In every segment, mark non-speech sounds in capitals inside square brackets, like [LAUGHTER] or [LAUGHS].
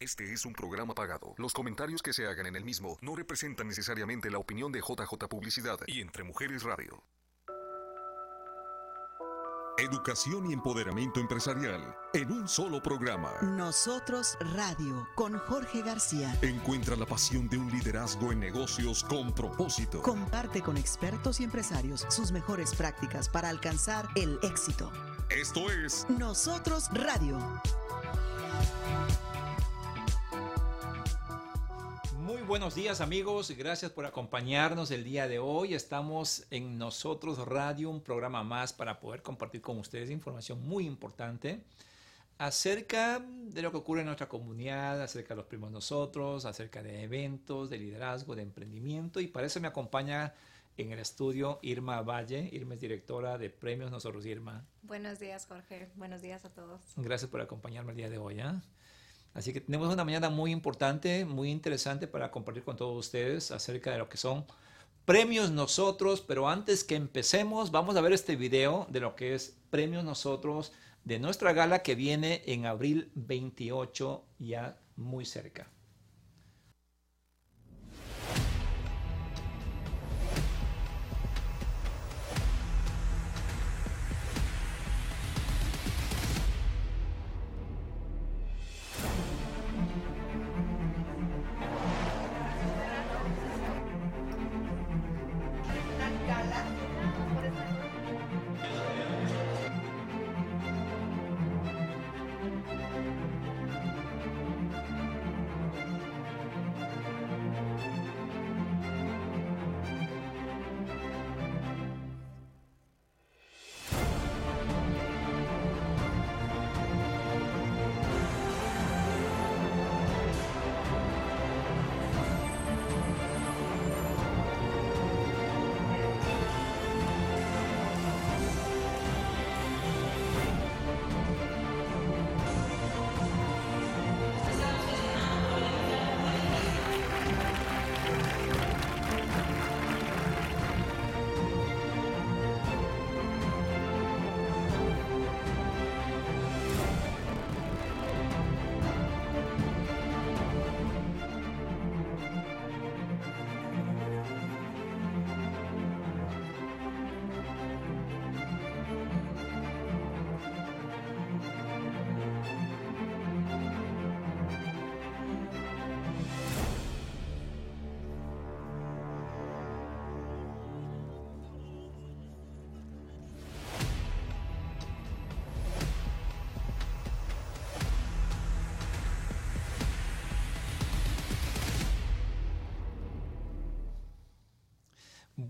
Este es un programa pagado. Los comentarios que se hagan en el mismo no representan necesariamente la opinión de JJ Publicidad y Entre Mujeres Radio. Educación y empoderamiento empresarial en un solo programa. Nosotros Radio con Jorge García. Encuentra la pasión de un liderazgo en negocios con propósito. Comparte con expertos y empresarios sus mejores prácticas para alcanzar el éxito. Esto es Nosotros Radio. Buenos días amigos, gracias por acompañarnos el día de hoy. Estamos en Nosotros Radio, un programa más para poder compartir con ustedes información muy importante acerca de lo que ocurre en nuestra comunidad, acerca de los primos nosotros, acerca de eventos, de liderazgo, de emprendimiento. Y para eso me acompaña en el estudio Irma Valle. Irma es directora de Premios Nosotros Irma. Buenos días Jorge, buenos días a todos. Gracias por acompañarme el día de hoy. ¿eh? Así que tenemos una mañana muy importante, muy interesante para compartir con todos ustedes acerca de lo que son premios nosotros, pero antes que empecemos vamos a ver este video de lo que es premios nosotros de nuestra gala que viene en abril 28 ya muy cerca.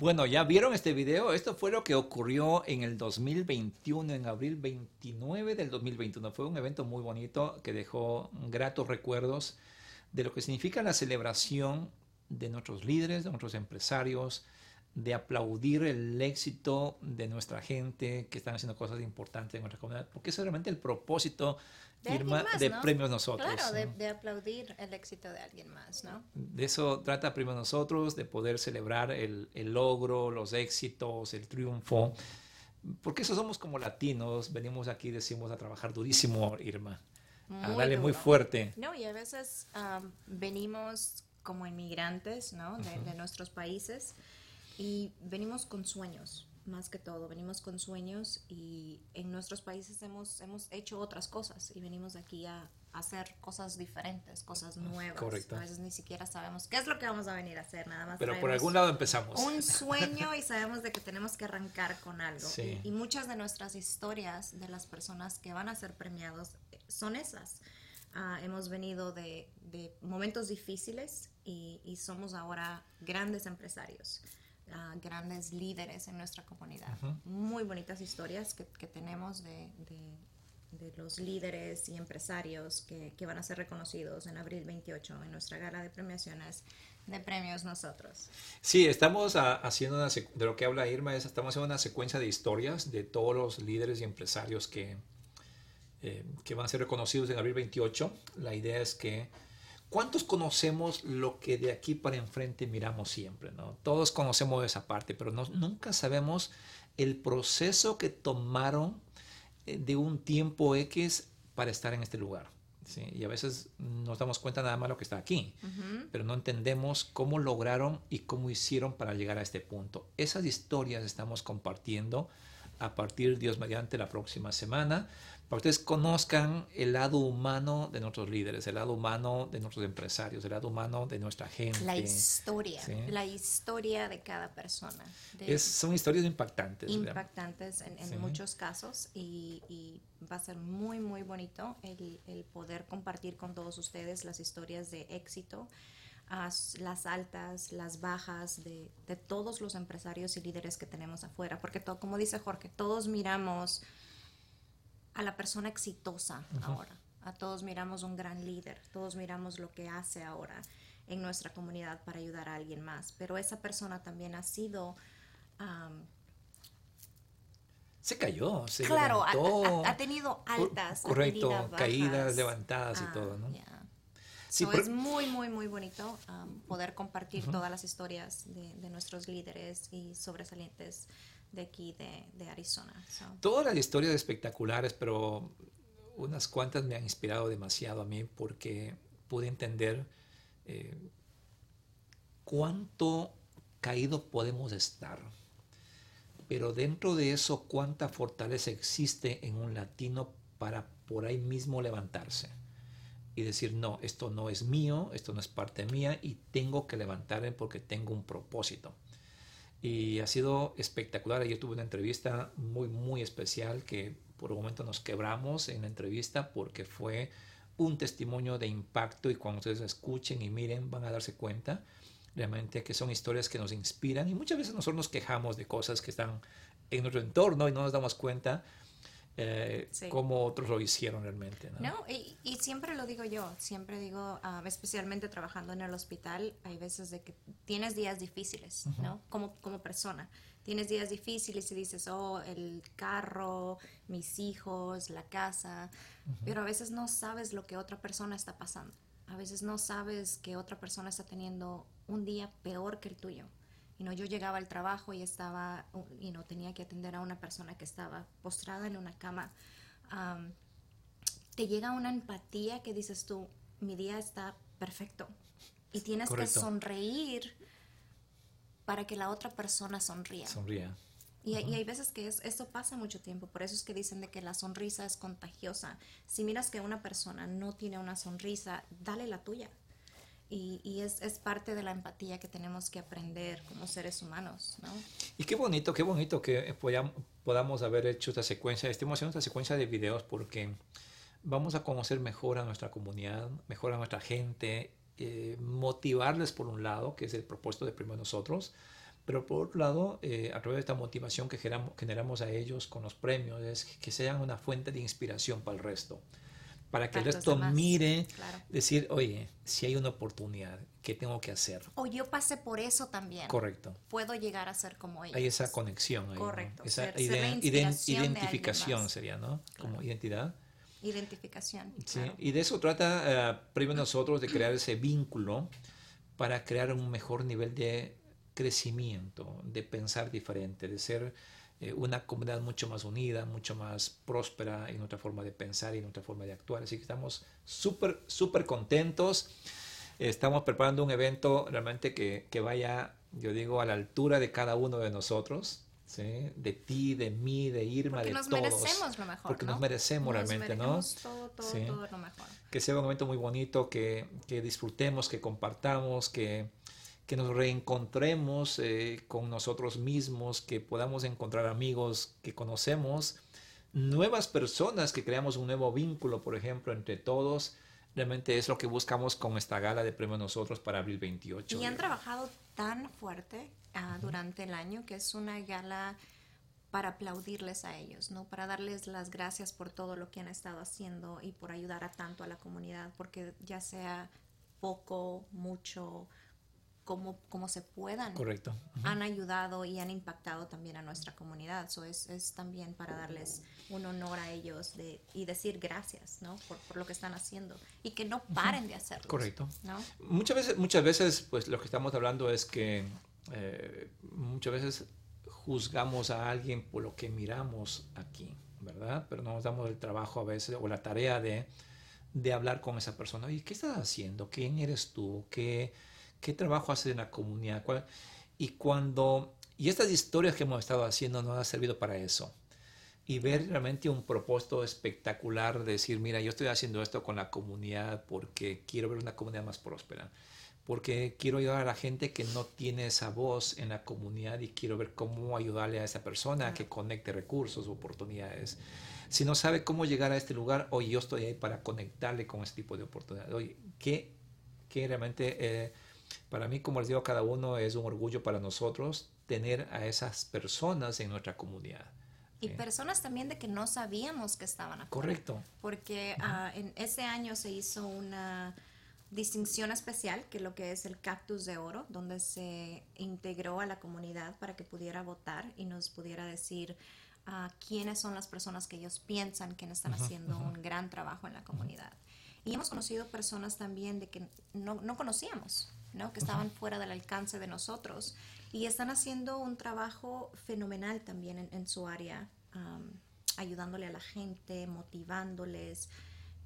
Bueno, ya vieron este video. Esto fue lo que ocurrió en el 2021, en abril 29 del 2021. Fue un evento muy bonito que dejó gratos recuerdos de lo que significa la celebración de nuestros líderes, de nuestros empresarios, de aplaudir el éxito de nuestra gente que están haciendo cosas importantes en nuestra comunidad, porque es realmente el propósito De, más, de ¿no? Premios Nosotros. Claro, de, ¿no? de aplaudir el éxito de alguien más, ¿no? De eso trata Premios Nosotros, de poder celebrar el, el logro, los éxitos, el triunfo. Porque eso somos como latinos, venimos aquí, decimos a trabajar durísimo, Irma. A Muy muy fuerte. No, y a veces venimos como inmigrantes, ¿no? De, de nuestros países y venimos con sueños, más que todo. Venimos con sueños y en nuestros países hemos, hemos hecho otras cosas y venimos aquí a, a hacer cosas diferentes, cosas nuevas. correcto. A veces ni siquiera sabemos qué es lo que vamos a venir a hacer, nada más. Pero por algún lado empezamos. un [LAUGHS] sueño y sabemos de que tenemos que arrancar con algo. Sí. Y, muchas de nuestras historias de las personas que van a ser premiados eh, son esas. Ah, hemos venido de, de momentos difíciles y, y somos ahora grandes empresarios, ah, grandes líderes en nuestra comunidad. Muy bonitas historias que, que tenemos de, de- de los líderes y empresarios que, que van a ser reconocidos en abril 28 en nuestra gala de premiaciones de premios nosotros. Sí, estamos ah, haciendo una de lo que habla Irma es estamos haciendo una secuencia de historias de todos los líderes y empresarios que, eh, que van a ser reconocidos en abril 28. La idea es que ¿cuántos conocemos lo que de aquí para enfrente miramos siempre? ¿no? Todos conocemos esa parte, pero no- nunca sabemos el proceso que tomaron eh, de un tiempo X para estar en este lugar. ¿sí? Y a veces nos damos cuenta nada más lo que está aquí, pero no entendemos cómo lograron y cómo hicieron para llegar a este punto. Esas historias estamos compartiendo a partir, Dios mediante, la próxima semana para que ustedes conozcan el lado humano de nuestros líderes, el lado humano de nuestros empresarios, el lado humano de nuestra gente. La historia, la historia de cada persona. son historias impactantes. Impactantes en, muchos casos y, va a ser muy, muy bonito el, poder compartir con todos ustedes las historias de éxito las altas, las bajas de, todos los empresarios y líderes que tenemos afuera. Porque todo, como dice Jorge, todos miramos a la persona exitosa ahora. A todos miramos un gran líder, todos miramos lo que hace ahora en nuestra comunidad para ayudar a alguien más. Pero esa persona también ha sido... se cayó, se claro, Ha, tenido altas, correcto, caídas, levantadas y ah, todo, ¿no? Sí, es muy, muy, muy bonito poder compartir todas las historias de, de, nuestros líderes y sobresalientes de aquí, de, Arizona. Todas las historias espectaculares, pero unas cuantas me han inspirado demasiado a mí porque pude entender eh, cuánto caído podemos estar. Pero dentro de eso, cuánta fortaleza existe en un latino para por ahí mismo levantarse y decir, no, esto no es mío, esto no es parte mía y tengo que levantarme porque tengo un propósito. Y ha sido espectacular. Ayer tuve una entrevista muy, muy especial que por un momento nos quebramos en la entrevista porque fue un testimonio de impacto y cuando ustedes escuchen y miren van a darse cuenta realmente que son historias que nos inspiran y muchas veces nosotros nos quejamos de cosas que están en nuestro entorno y no nos damos cuenta eh, como otros lo hicieron realmente. No, y, siempre lo digo yo, siempre digo, ah, especialmente trabajando en el hospital, hay veces de que tienes días difíciles, ¿no? Como, como persona. Tienes días difíciles y dices, oh, el carro, mis hijos, la casa, pero a veces no sabes lo que otra persona está pasando. A veces no sabes que otra persona está teniendo un día peor que el tuyo y yo llegaba al trabajo y estaba, y no tenía que atender a una persona que estaba postrada en una cama. te llega una empatía que dices tú, mi día está perfecto. Y tienes que sonreír para que la otra persona sonría. Sonría. Y, hay veces que es, eso pasa mucho tiempo, por eso es que dicen de que la sonrisa es contagiosa. Si miras que una persona no tiene una sonrisa, dale la tuya y, es, es, parte de la empatía que tenemos que aprender como seres humanos, ¿no? Y qué bonito, qué bonito que podamos haber hecho esta secuencia, estemos haciendo esta secuencia de videos porque vamos a conocer mejor a nuestra comunidad, mejor a nuestra gente, eh, motivarles por un lado, que es el propósito de primero nosotros, pero por otro lado, eh, a través de esta motivación que generamos, generamos a ellos con los premios, es que sean una fuente de inspiración para el resto para que el resto mire, decir, oye, si hay una oportunidad, ¿qué tengo que hacer? O yo pasé por eso también. Correcto. Puedo llegar a ser como ellos. Hay esa conexión. Ahí, Correcto. Esa identificación sería, ¿no? Como identidad. Identificación. Sí, y de eso trata, uh, primero nosotros, de crear ese vínculo para crear un mejor nivel de crecimiento, de pensar diferente, de ser eh, una comunidad mucho más unida, mucho más próspera en nuestra forma de pensar y en nuestra forma de actuar. Así que estamos súper, súper contentos. Estamos preparando un evento realmente que, que, vaya, yo digo, a la altura de cada uno de nosotros. ¿sí? De ti, de mí, de Irma, Porque de nos todos. merecemos lo mejor. Porque nos merecemos realmente, ¿no? Todo, todo, todo lo mejor. Que sea un momento muy bonito, que, que disfrutemos, que compartamos, que, que nos reencontremos eh, con nosotros mismos, que podamos encontrar amigos que conocemos, nuevas personas, que creamos un nuevo vínculo, por ejemplo, entre todos. Realmente es lo que buscamos con esta gala de premio nosotros para abril 28. Y han trabajado tan fuerte ah, durante el año que es una gala para aplaudirles a ellos, ¿no? Para darles las gracias por todo lo que han estado haciendo y por ayudar a tanto a la comunidad, porque ya sea poco, mucho, como, se puedan. Correcto. Han ayudado y han impactado también a nuestra comunidad. Eso es, es, también para darles un honor a ellos de, y decir gracias, ¿no? Por, por lo que están haciendo y que no paren de hacerlo. Correcto. Muchas veces, muchas veces, pues lo que estamos hablando es que eh, muchas veces juzgamos a alguien por lo que miramos aquí, ¿verdad? Pero no nos damos el trabajo a veces o la tarea de de hablar con esa persona. Oye, ¿qué estás haciendo? ¿Quién eres tú? ¿Qué, qué trabajo haces en la comunidad? Y cuando... Y estas historias que hemos estado haciendo nos han servido para eso. Y ver realmente un propósito espectacular de decir, mira, yo estoy haciendo esto con la comunidad porque quiero ver una comunidad más próspera. Porque quiero ayudar a la gente que no tiene esa voz en la comunidad y quiero ver cómo ayudarle a esa persona a que conecte recursos, oportunidades si no sabe cómo llegar a este lugar, hoy yo estoy ahí para conectarle con este tipo de oportunidades. Oye, que, que realmente eh, para mí, como les digo a cada uno, es un orgullo para nosotros tener a esas personas en nuestra comunidad. Y personas también de que no sabíamos que estaban aquí. Correcto. Porque uh, en ese año se hizo una distinción especial, que lo que es el cactus de oro, donde se integró a la comunidad para que pudiera votar y nos pudiera decir quiénes son las personas que ellos piensan que están haciendo un gran trabajo en la comunidad. Y hemos conocido personas también de que no, no conocíamos, ¿no? que estaban fuera del alcance de nosotros y están haciendo un trabajo fenomenal también en, su área, ayudándole a la gente, motivándoles.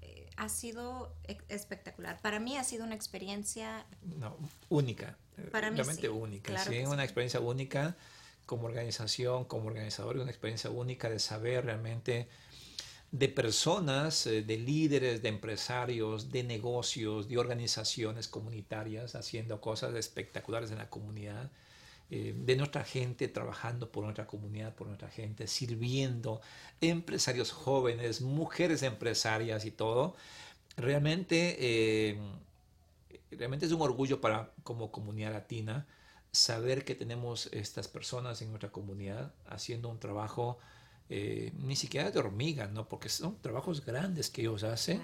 Eh, ha sido espectacular. Para mí ha sido una experiencia única, para realmente única. sí, una experiencia única como organización, como organizador, una experiencia única de saber realmente de personas, eh, de líderes, de empresarios, de negocios, de organizaciones comunitarias haciendo cosas espectaculares en la comunidad, eh, de nuestra gente trabajando por nuestra comunidad, por nuestra gente, sirviendo, empresarios jóvenes, mujeres empresarias y todo. Realmente, eh, realmente es un orgullo para como comunidad latina saber que tenemos estas personas en nuestra comunidad haciendo un trabajo eh, ni siquiera de hormiga, ¿no? porque son trabajos grandes que ellos hacen,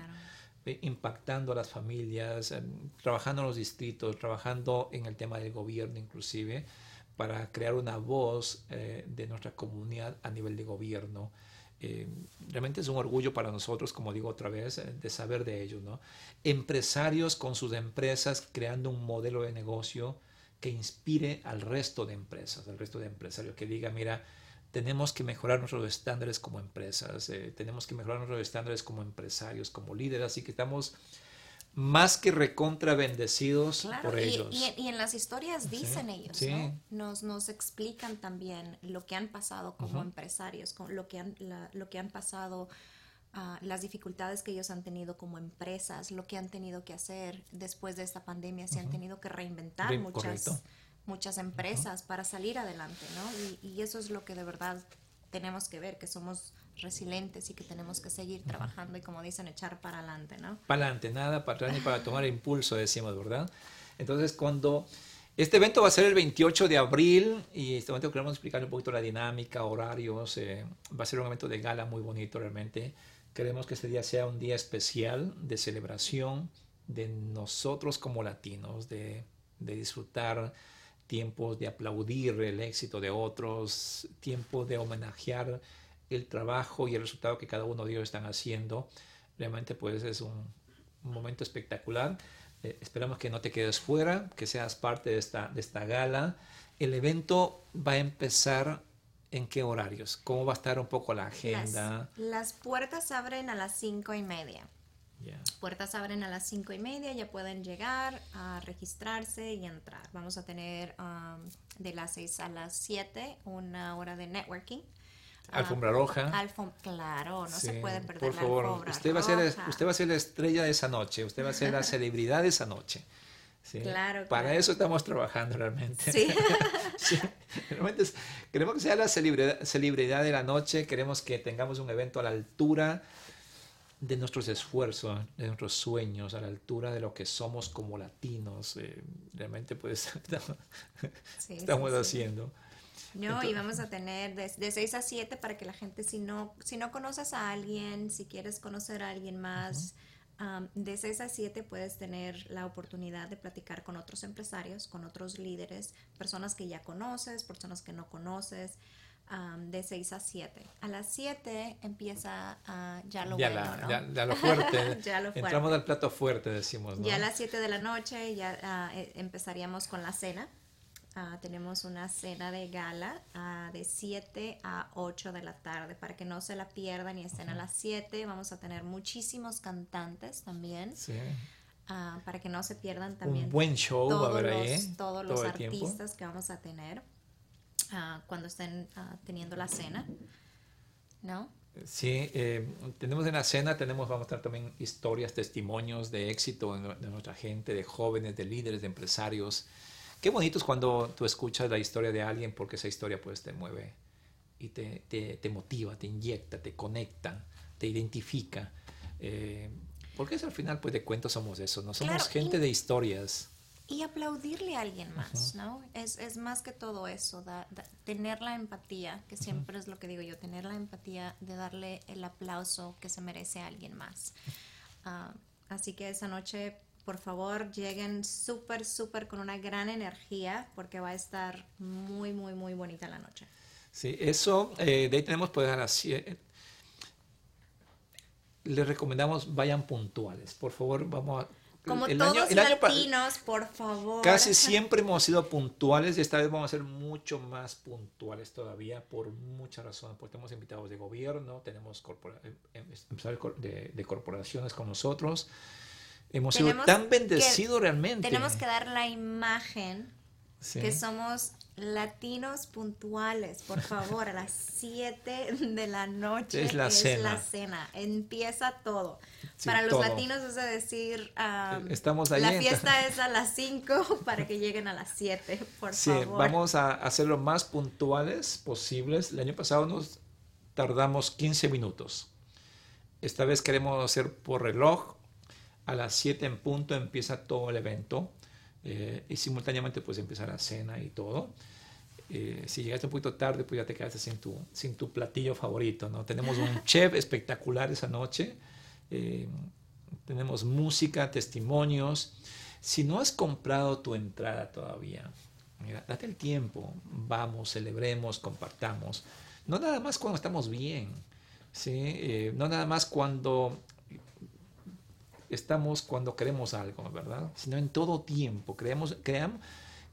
eh, impactando a las familias, em, trabajando en los distritos, trabajando en el tema del gobierno inclusive, para crear una voz eh, de nuestra comunidad a nivel de gobierno. realmente es un orgullo para nosotros, como digo otra vez, de saber de ellos. ¿no? Empresarios con sus empresas creando un modelo de negocio que inspire al resto de empresas, al resto de empresarios, que diga, mira, tenemos que mejorar nuestros estándares como empresas, eh, tenemos que mejorar nuestros estándares como empresarios, como líderes, así que estamos más que recontra bendecidos por ellos. Y, en las historias dicen ellos, ¿no? Nos, nos explican también lo que han pasado como empresarios, con lo, que han, lo que han pasado las dificultades que ellos han tenido como empresas, lo que han tenido que hacer después de esta pandemia, se han tenido que reinventar muchas, muchas empresas para salir adelante, ¿no? Y, eso es lo que de verdad tenemos que ver, que somos resilientes y que tenemos que seguir trabajando y como dicen, echar para adelante, ¿no? Para adelante, nada para atrás ni para [LAUGHS] tomar impulso, decimos, ¿verdad? Entonces, cuando... Este evento va a ser el 28 de abril y este momento queremos explicar un poquito la dinámica, horarios. Eh, va a ser un evento de gala muy bonito realmente. Queremos que este día sea un día especial de celebración de nosotros como latinos, de, disfrutar tiempos de aplaudir el éxito de otros, tiempo de homenajear el trabajo y el resultado que cada uno de ellos están haciendo. Realmente pues es un, momento espectacular. Eh, esperamos que no te quedes fuera, que seas parte de esta, de esta gala. El evento va a empezar ¿En qué horarios? ¿Cómo va a estar un poco la agenda? Las, puertas abren a las cinco y media. Puertas abren a las cinco y media, ya pueden llegar a registrarse y entrar. Vamos a tener um, de las seis a las siete una hora de networking. Alfombra roja. claro, no se puede perder Por favor, la alfombra usted va, a ser, usted va a ser la estrella de esa noche, usted va a ser la [LAUGHS] celebridad de esa noche. Claro, Para eso estamos trabajando realmente. Sí. [LAUGHS] queremos que sea la celebridad, de la noche, queremos que tengamos un evento a la altura de nuestros esfuerzos, de nuestros sueños, a la altura de lo que somos como latinos. Eh, realmente pues [LAUGHS] estamos haciendo. No, y vamos a tener de, de 6 a 7 para que la gente, si no, si no conoces a alguien, si quieres conocer a alguien más, de 6 a 7 puedes tener la oportunidad de platicar con otros empresarios, con otros líderes, personas que ya conoces, personas que no conoces, de 6 a 7. A las 7 empieza ya lo ya bueno, [LAUGHS] ya, lo fuerte. Entramos al plato fuerte, decimos. Ya a las 7 de la noche ya eh, empezaríamos con la cena. ah, tenemos una cena de gala ah, de 7 a 8 de la tarde para que no se la pierdan y estén a las 7. Vamos a tener muchísimos cantantes también. Sí. para que no se pierdan también Un buen show va a todos haber los, ahí. ¿eh? todos todo los el tiempo. artistas que vamos a tener ah, cuando estén ah, teniendo la cena. ¿No? Sí, eh, tenemos en la cena, tenemos, vamos a estar también historias, testimonios de éxito de, nuestra gente, de jóvenes, de líderes, de empresarios. Qué bonito es cuando tú escuchas la historia de alguien porque esa historia pues te mueve y te, te, te motiva, te inyecta, te conecta, te identifica. Eh, porque eso al final pues de cuentos somos eso, no somos Claro, gente de historias. Y aplaudirle a alguien más, ¿no? Es, es más que todo eso, da- da- tener la empatía, que siempre es lo que digo yo, tener la empatía de darle el aplauso que se merece a alguien más. Ah, así que esa noche, por favor, lleguen súper, súper con una gran energía, porque va a estar muy, muy, muy bonita la noche. Sí, eso, eh, de ahí tenemos pues a las Les recomendamos vayan puntuales. Por favor, vamos a... Como el todos año- el año latinos, por favor. Casi siempre hemos sido puntuales y esta vez vamos a ser mucho más puntuales todavía por muchas razones. Porque tenemos invitados de gobierno, tenemos em- em- empresarios de, de corporaciones con nosotros. Hemos sido Tenemos tan que- bendecidos realmente. Tenemos que dar la imagen Sí. que somos latinos puntuales, por favor, a las [LAUGHS] 7 de la noche Es la cena. la cena, empieza todo. Sí, para los todo. latinos es de decir, um, Estamos ahí la fiesta [LAUGHS] es a las 5 [LAUGHS] para que lleguen a las 7, por Sí, favor. vamos a hacer lo más puntuales posibles. El año pasado nos tardamos 15 minutos. Esta vez queremos hacer por reloj. A las 7 en punto empieza todo el evento. Eh, y simultáneamente pues empieza la cena y todo. Eh, si llegaste un poquito tarde, pues ya te quedaste sin tu, sin tu platillo favorito, ¿no? Tenemos un [LAUGHS] chef espectacular esa noche. eh, tenemos música, testimonios. Si no has comprado tu entrada todavía, mira, date el tiempo, vamos, celebremos, compartamos. No nada más cuando estamos bien, ¿sí? Eh, no nada más cuando estamos cuando queremos algo, ¿verdad? Sino en todo tiempo. Creamos, creamos,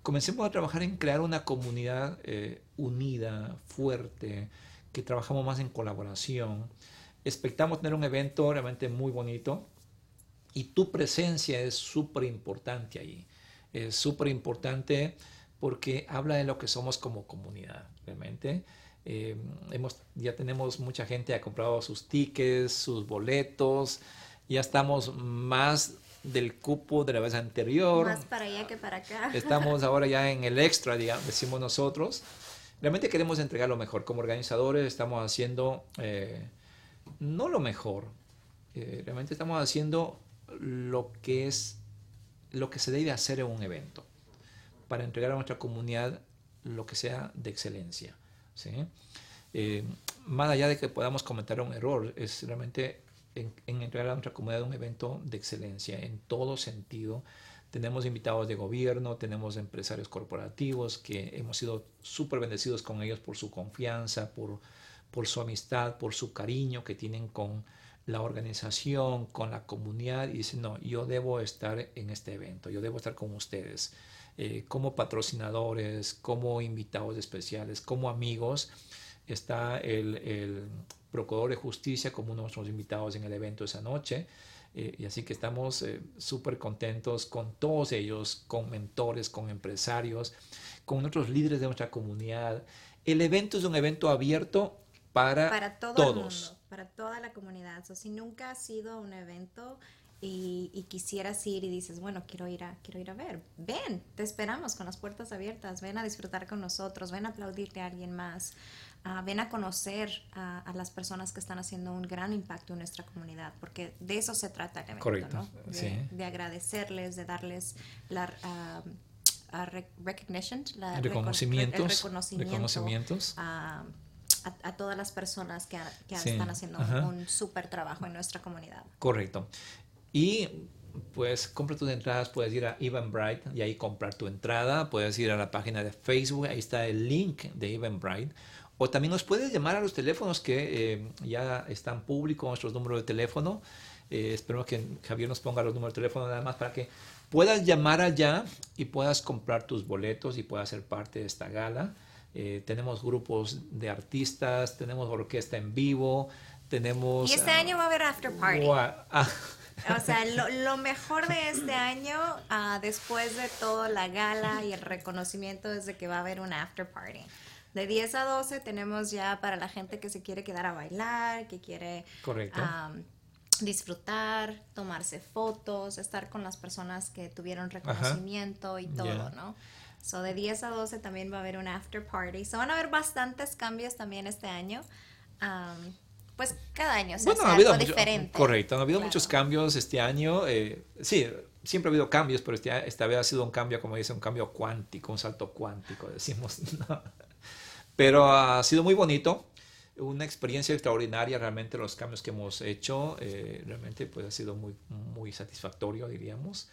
comencemos a trabajar en crear una comunidad eh, unida, fuerte, que trabajamos más en colaboración. Expectamos tener un evento realmente muy bonito y tu presencia es súper importante ahí. Es súper importante porque habla de lo que somos como comunidad, realmente. Eh, hemos, ya tenemos mucha gente ha comprado sus tickets, sus boletos, ya estamos más del cupo de la vez anterior. Más para allá que para acá. Estamos [LAUGHS] ahora ya en el extra, digamos, decimos nosotros. Realmente queremos entregar lo mejor. Como organizadores estamos haciendo, eh, no lo mejor, eh, realmente estamos haciendo lo que es, lo que se debe hacer en un evento, para entregar a nuestra comunidad lo que sea de excelencia. ¿sí? Eh, más allá de que podamos comentar un error, es realmente en, en a nuestra comunidad un evento de excelencia en todo sentido. Tenemos invitados de gobierno, tenemos empresarios corporativos que hemos sido súper bendecidos con ellos por su confianza, por, por su amistad, por su cariño que tienen con la organización, con la comunidad y dicen, no, yo debo estar en este evento, yo debo estar con ustedes, eh, como patrocinadores, como invitados especiales, como amigos. Está el, el Procurador de Justicia como uno de nuestros invitados en el evento esa noche. Eh, y así que estamos eh, súper contentos con todos ellos, con mentores, con empresarios, con otros líderes de nuestra comunidad. El evento es un evento abierto para, para todo todos. el mundo, para toda la comunidad. So, si nunca has ido a un evento y, y, quisieras ir y dices, bueno, quiero ir, a, quiero ir a ver, ven, te esperamos con las puertas abiertas, ven a disfrutar con nosotros, ven a aplaudirte a alguien más, uh, ven a conocer a, a, las personas que están haciendo un gran impacto en nuestra comunidad, porque de eso se trata el evento, Correcto, ¿no? de, sí. de, agradecerles, de darles la... Uh, a recognition, la reconocimientos, el reconocimiento reconocimientos. A, a, a, todas las personas que, que sí, están haciendo ajá. un súper trabajo en nuestra comunidad. Correcto. Y pues compra tus entradas, puedes ir a Eventbrite y ahí comprar tu entrada, puedes ir a la página de Facebook, ahí está el link de Eventbrite. O también nos puedes llamar a los teléfonos que eh, ya están públicos, nuestros números de teléfono. Eh, espero que Javier nos ponga los números de teléfono nada más para que puedas llamar allá y puedas comprar tus boletos y puedas ser parte de esta gala. Eh, tenemos grupos de artistas, tenemos orquesta en vivo, tenemos... Y este ah, año va a haber after party. ah, O sea, lo, lo mejor de este año, ah, después de toda la gala y el reconocimiento, es de que va a haber un after party. De 10 a 12 tenemos ya para la gente que se quiere quedar a bailar, que quiere disfrutar, tomarse fotos, estar con las personas que tuvieron reconocimiento y todo, Ya. ¿no? So, de 10 a 12 también va a haber un after party. So, van a haber bastantes cambios también este año. Pues cada año se Bueno, hace ha habido algo mucho- diferente. correcto, ha habido Claro. muchos cambios este año. eh, sí, siempre ha habido cambios, pero este- esta vez ha sido un cambio, como dice, un cambio cuántico, un salto cuántico, decimos. [LAUGHS] ¿no? Pero ha sido muy bonito, una experiencia extraordinaria realmente los cambios que hemos hecho, eh, realmente pues ha sido muy, muy satisfactorio, diríamos.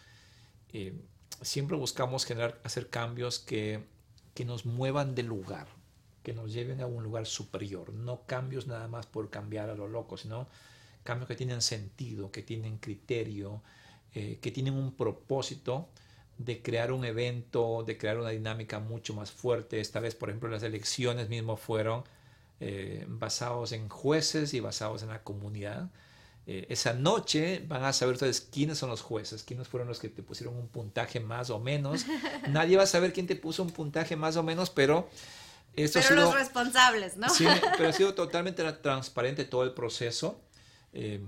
Eh, siempre buscamos generar, hacer cambios que, que nos muevan del lugar, que nos lleven a un lugar superior, no cambios nada más por cambiar a lo loco, sino cambios que tienen sentido, que tienen criterio, eh, que tienen un propósito de crear un evento, de crear una dinámica mucho más fuerte. Esta vez, por ejemplo, las elecciones mismo fueron eh, basados en jueces y basados en la comunidad. Eh, esa noche van a saber ustedes quiénes son los jueces, quiénes fueron los que te pusieron un puntaje más o menos. [LAUGHS] Nadie va a saber quién te puso un puntaje más o menos, pero esto Pero ha sido, los responsables, ¿no? Sí, [LAUGHS] pero ha sido totalmente tra- transparente todo el proceso. Eh,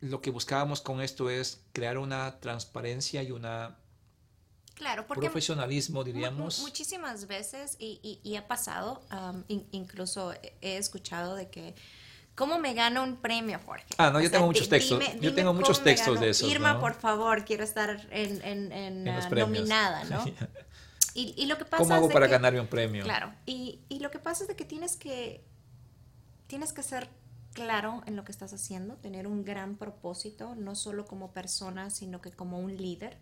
lo que buscábamos con esto es crear una transparencia y una Claro, porque profesionalismo, diríamos. muchísimas veces, y, y- y ha pasado, um, in- incluso he- escuchado de que, ¿cómo me gano un premio, Jorge? Ah, no, O yo sea, tengo muchos textos. dime- Yo tengo muchos textos de esos, Irma, ¿no? por favor, quiero estar en, en- en, En premios. nominada, ¿no? [LAUGHS] Y, y lo que pasa ¿Cómo hago es de para que- ganarme un premio? Claro, y, y lo que pasa es de que tienes que tienes que ser claro en lo que estás haciendo, tener un gran propósito, no solo como persona, sino que como un líder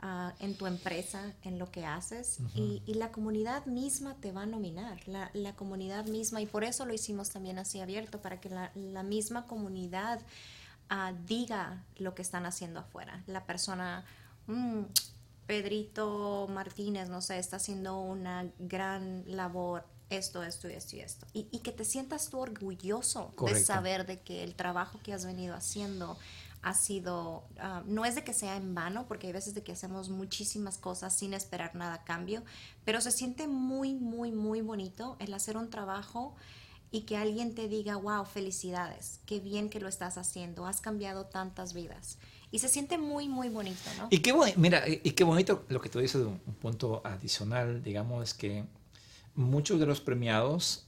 ah, en tu empresa, en lo que haces, y, y la comunidad misma te va a nominar, la, la comunidad misma, y por eso lo hicimos también así abierto, para que la, la misma comunidad ah, diga lo que están haciendo afuera. La persona, "Mm, Pedrito Martínez, no sé, está haciendo una gran labor, esto, esto y esto y esto. Y, y que te sientas tú orgulloso de Correcto. saber de que el trabajo que has venido haciendo ha sido, ah, no es de que sea en vano, porque hay veces de que hacemos muchísimas cosas sin esperar nada a cambio, pero se siente muy, muy, muy bonito el hacer un trabajo y que alguien te diga, wow, felicidades, qué bien que lo estás haciendo, has cambiado tantas vidas. Y se siente muy, muy bonito, ¿no? Y qué, mira, y qué bonito lo que tú dices, un, un punto adicional, digamos, es que muchos de los premiados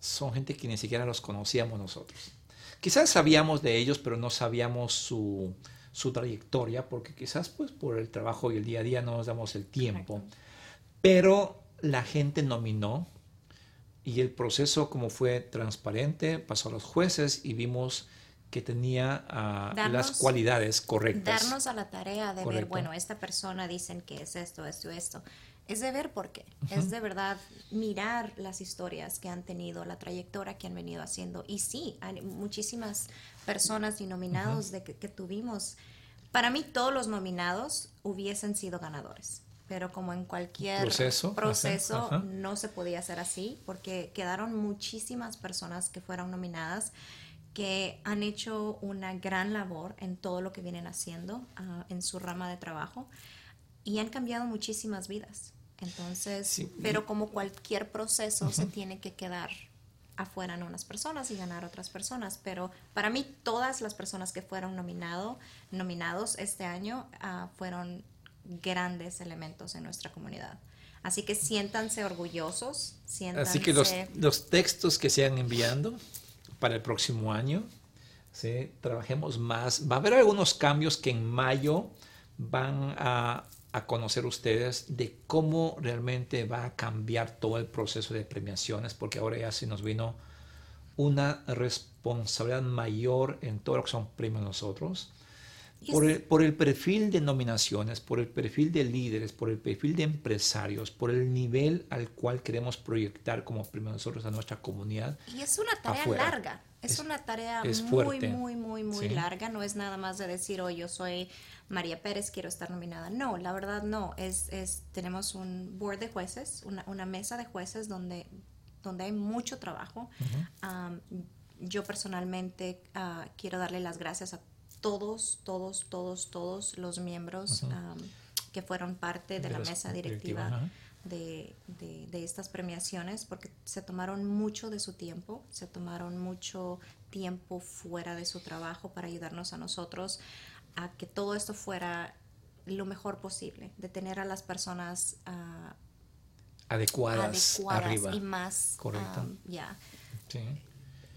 son gente que ni siquiera los conocíamos nosotros. Quizás sabíamos de ellos, pero no sabíamos su, su trayectoria, porque quizás pues por el trabajo y el día a día no nos damos el tiempo. Pero la gente nominó y el proceso como fue transparente, pasó a los jueces y vimos que tenía ah, las cualidades correctas. Darnos a la tarea de ver, bueno, esta persona dicen que es esto, esto, esto. Es de ver por qué. Es de verdad mirar las historias que han tenido, la trayectoria que han venido haciendo. Y sí, hay muchísimas personas y nominados de que, que tuvimos. Para mí, todos los nominados hubiesen sido ganadores. Pero como en cualquier Proceso, no se podía hacer así porque quedaron muchísimas personas que fueron nominadas que han hecho una gran labor en todo lo que vienen haciendo ah, en su rama de trabajo y han cambiado muchísimas vidas. Entonces, Sí. pero como cualquier proceso se tiene que quedar afuera en unas personas y ganar otras personas. Pero para mí todas las personas que fueron nominado, nominados este año ah, fueron grandes elementos en nuestra comunidad. Así que siéntanse orgullosos, siéntanse... Así que los, los textos que se han enviando para el próximo año, ¿sí? trabajemos más. Va a haber algunos cambios que en mayo van a, a conocer ustedes de cómo realmente va a cambiar todo el proceso de premiaciones, porque ahora ya se nos vino una responsabilidad mayor en todo lo que son premios nosotros. Por el, por el, perfil de nominaciones, por el perfil de líderes, por el perfil de empresarios, por el nivel al cual queremos proyectar como primero nosotros a nuestra comunidad. Y es una tarea larga, es, una tarea muy, muy, muy, muy larga. No es nada más de decir, oh, yo soy María Pérez, quiero estar nominada. No, la verdad no. Es, es tenemos un board de jueces, una, una mesa de jueces donde, donde hay mucho trabajo. yo personalmente uh, quiero darle las gracias a todos, todos, todos, todos los miembros que fueron parte de, la mesa directiva. De, de, estas premiaciones porque se tomaron mucho de su tiempo, se tomaron mucho tiempo fuera de su trabajo para ayudarnos a nosotros a que todo esto fuera lo mejor posible, de tener a las personas uh, adecuadas, arriba. y más. Correcto. ya. Sí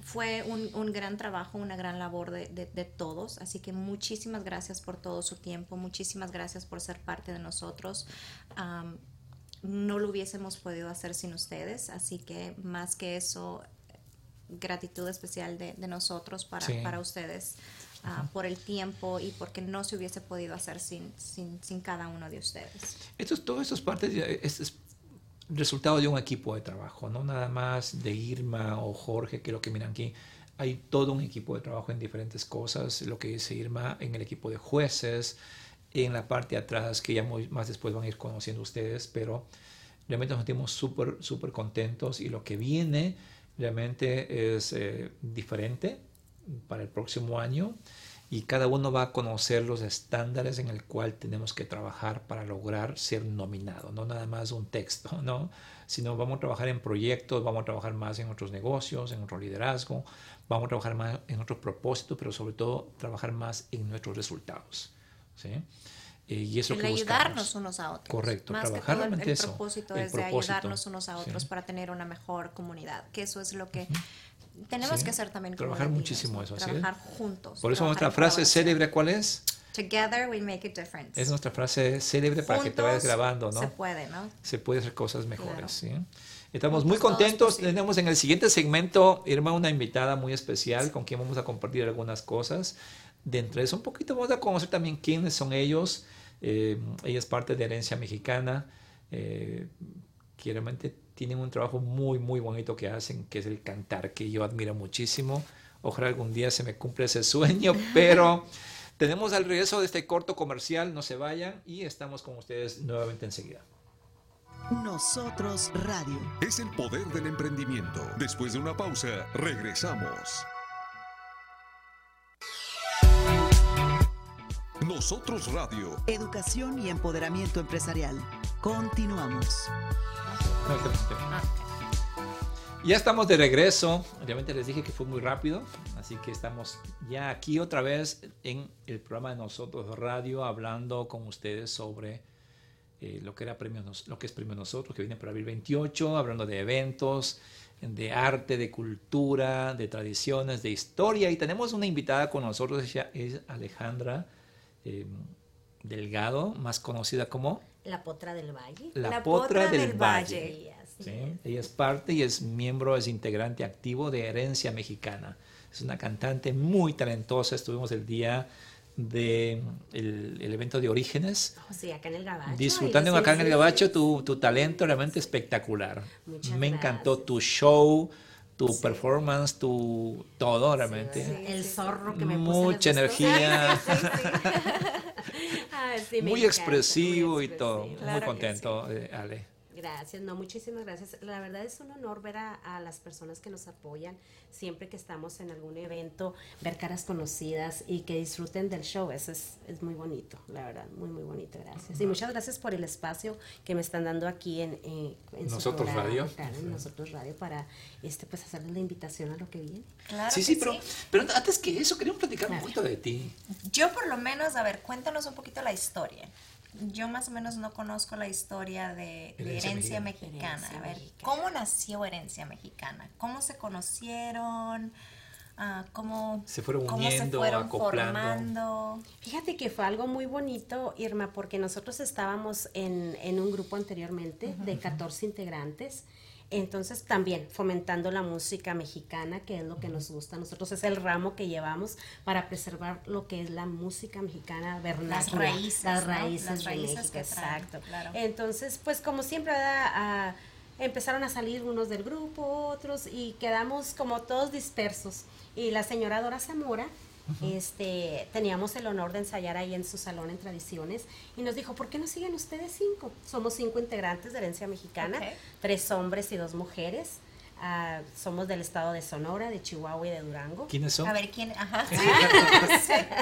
fue un, un, gran trabajo, una gran labor de, de, todos, así que muchísimas gracias por todo su tiempo, muchísimas gracias por ser parte de nosotros. No lo hubiésemos podido hacer sin ustedes, así que más que eso, gratitud especial de, de nosotros para, para ustedes. Ah, por el tiempo y porque no se hubiese podido hacer sin, sin, sin cada uno de ustedes. Esto, todo esto es parte, de, es, resultado de un equipo de trabajo, no nada más de Irma o Jorge, que es lo que miran aquí. Hay todo un equipo de trabajo en diferentes cosas, lo que dice Irma en el equipo de jueces, en la parte de atrás, que ya más después van a ir conociendo ustedes, pero realmente nos sentimos súper, súper contentos y lo que viene realmente es eh, diferente para el próximo año y cada uno va a conocer los estándares en el cual tenemos que trabajar para lograr ser nominado, no nada más un texto, [LAUGHS] ¿no? sino vamos a trabajar en proyectos, vamos a trabajar más en otros negocios, en nuestro liderazgo, vamos a trabajar más en otros propósitos, pero sobre todo trabajar más en nuestros resultados. ¿Sí? Eh, y eso el que ayudarnos unos a otros. Correcto, más trabajar que todo el, el propósito es de ayudarnos unos a otros para tener una mejor comunidad, que eso es lo que tenemos que hacer también trabajar muchísimo eso trabajar juntos por eso nuestra frase célebre cuál es Together we make a difference. Es nuestra frase célebre para que te vayas grabando, ¿no? Se puede, ¿no? Se puede hacer cosas mejores, ¿sí? Estamos muy contentos. Tenemos en el siguiente segmento, Irma, una invitada muy especial con quien vamos a compartir algunas cosas. Dentro de eso, un poquito vamos a conocer también quiénes son ellos. Eh, ella es parte de Herencia Mexicana. Eh, que realmente tienen un trabajo muy, muy bonito que hacen, que es el cantar, que yo admiro muchísimo. Ojalá algún día se me cumpla ese sueño, [LAUGHS] pero tenemos al regreso de este corto comercial, no se vayan y estamos con ustedes nuevamente enseguida. Nosotros Radio. Es el poder del emprendimiento. Después de una pausa, regresamos. Nosotros Radio. Educación y empoderamiento empresarial. Continuamos. Ya estamos de regreso. Obviamente les dije que fue muy rápido, así que estamos ya aquí otra vez en el programa de nosotros radio hablando con ustedes sobre eh, lo que era premio, lo que es premio nosotros que viene para abril 28, hablando de eventos, de arte, de cultura, de tradiciones, de historia y tenemos una invitada con nosotros, ella es Alejandra eh, Delgado, más conocida como la Potra del Valle. La, Potra, del, Valle. Ella es parte y es miembro, es integrante activo de Herencia Mexicana. Es una cantante muy talentosa. Estuvimos el día del de el evento de Orígenes. Oh, sí, acá en el Gabacho. Disfrutando acá en el Gabacho tu, tu, talento realmente espectacular. Me encantó tu show, tu performance, tu todo realmente. el zorro que me Mucha energía. muy, expresivo y todo. muy contento, eh, Ale. Gracias, no, muchísimas gracias. La verdad es un honor ver a, las personas que nos apoyan siempre que estamos en algún evento, ver caras conocidas y que disfruten del show. Eso es, es muy bonito, la verdad, muy, muy bonito. Gracias. Y muchas gracias por el espacio que me están dando aquí en, en, Nosotros Radio. en Nosotros Radio para este, pues, hacerles la invitación a lo que viene. Claro sí, sí, pero, pero antes que eso, queríamos platicar un poquito de ti. Yo por lo menos, a ver, cuéntanos un poquito la historia yo más o menos no conozco la historia de, herencia, mexicana. a ver, ¿cómo nació herencia mexicana? ¿Cómo se conocieron? Uh, ¿Cómo se fueron uniendo, formando? Fíjate que fue algo muy bonito, Irma, porque nosotros estábamos en, en un grupo anteriormente de 14 integrantes Entonces también fomentando la música mexicana, que es lo que nos gusta. Nosotros es el ramo que llevamos para preservar lo que es la música mexicana vernácula. Las raíces, Las ¿no? raíces, Las de raíces México, que traen, exacto. claro. Entonces, pues como siempre, ¿verdad? Ah, empezaron a salir unos del grupo, otros, y quedamos como todos dispersos. Y la señora Dora Zamora, este, teníamos el honor de ensayar ahí en su salón en Tradiciones, y nos dijo, ¿por qué no siguen ustedes cinco? Somos cinco integrantes de Herencia Mexicana, tres hombres y dos mujeres. Ah, somos del estado de Sonora, de Chihuahua y de Durango. ¿Quiénes son? A ver quién. Ajá. [LAUGHS]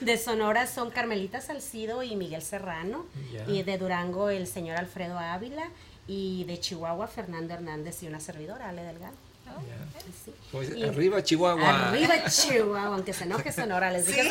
De Sonora son Carmelita Salcido y Miguel Serrano. Y de Durango el señor Alfredo Ávila. Y de Chihuahua Fernando Hernández y una servidora, Ale Delgado. Sí. Y- Arriba Chihuahua. Arriba Chihuahua, aunque se enoje Sonora, les dije.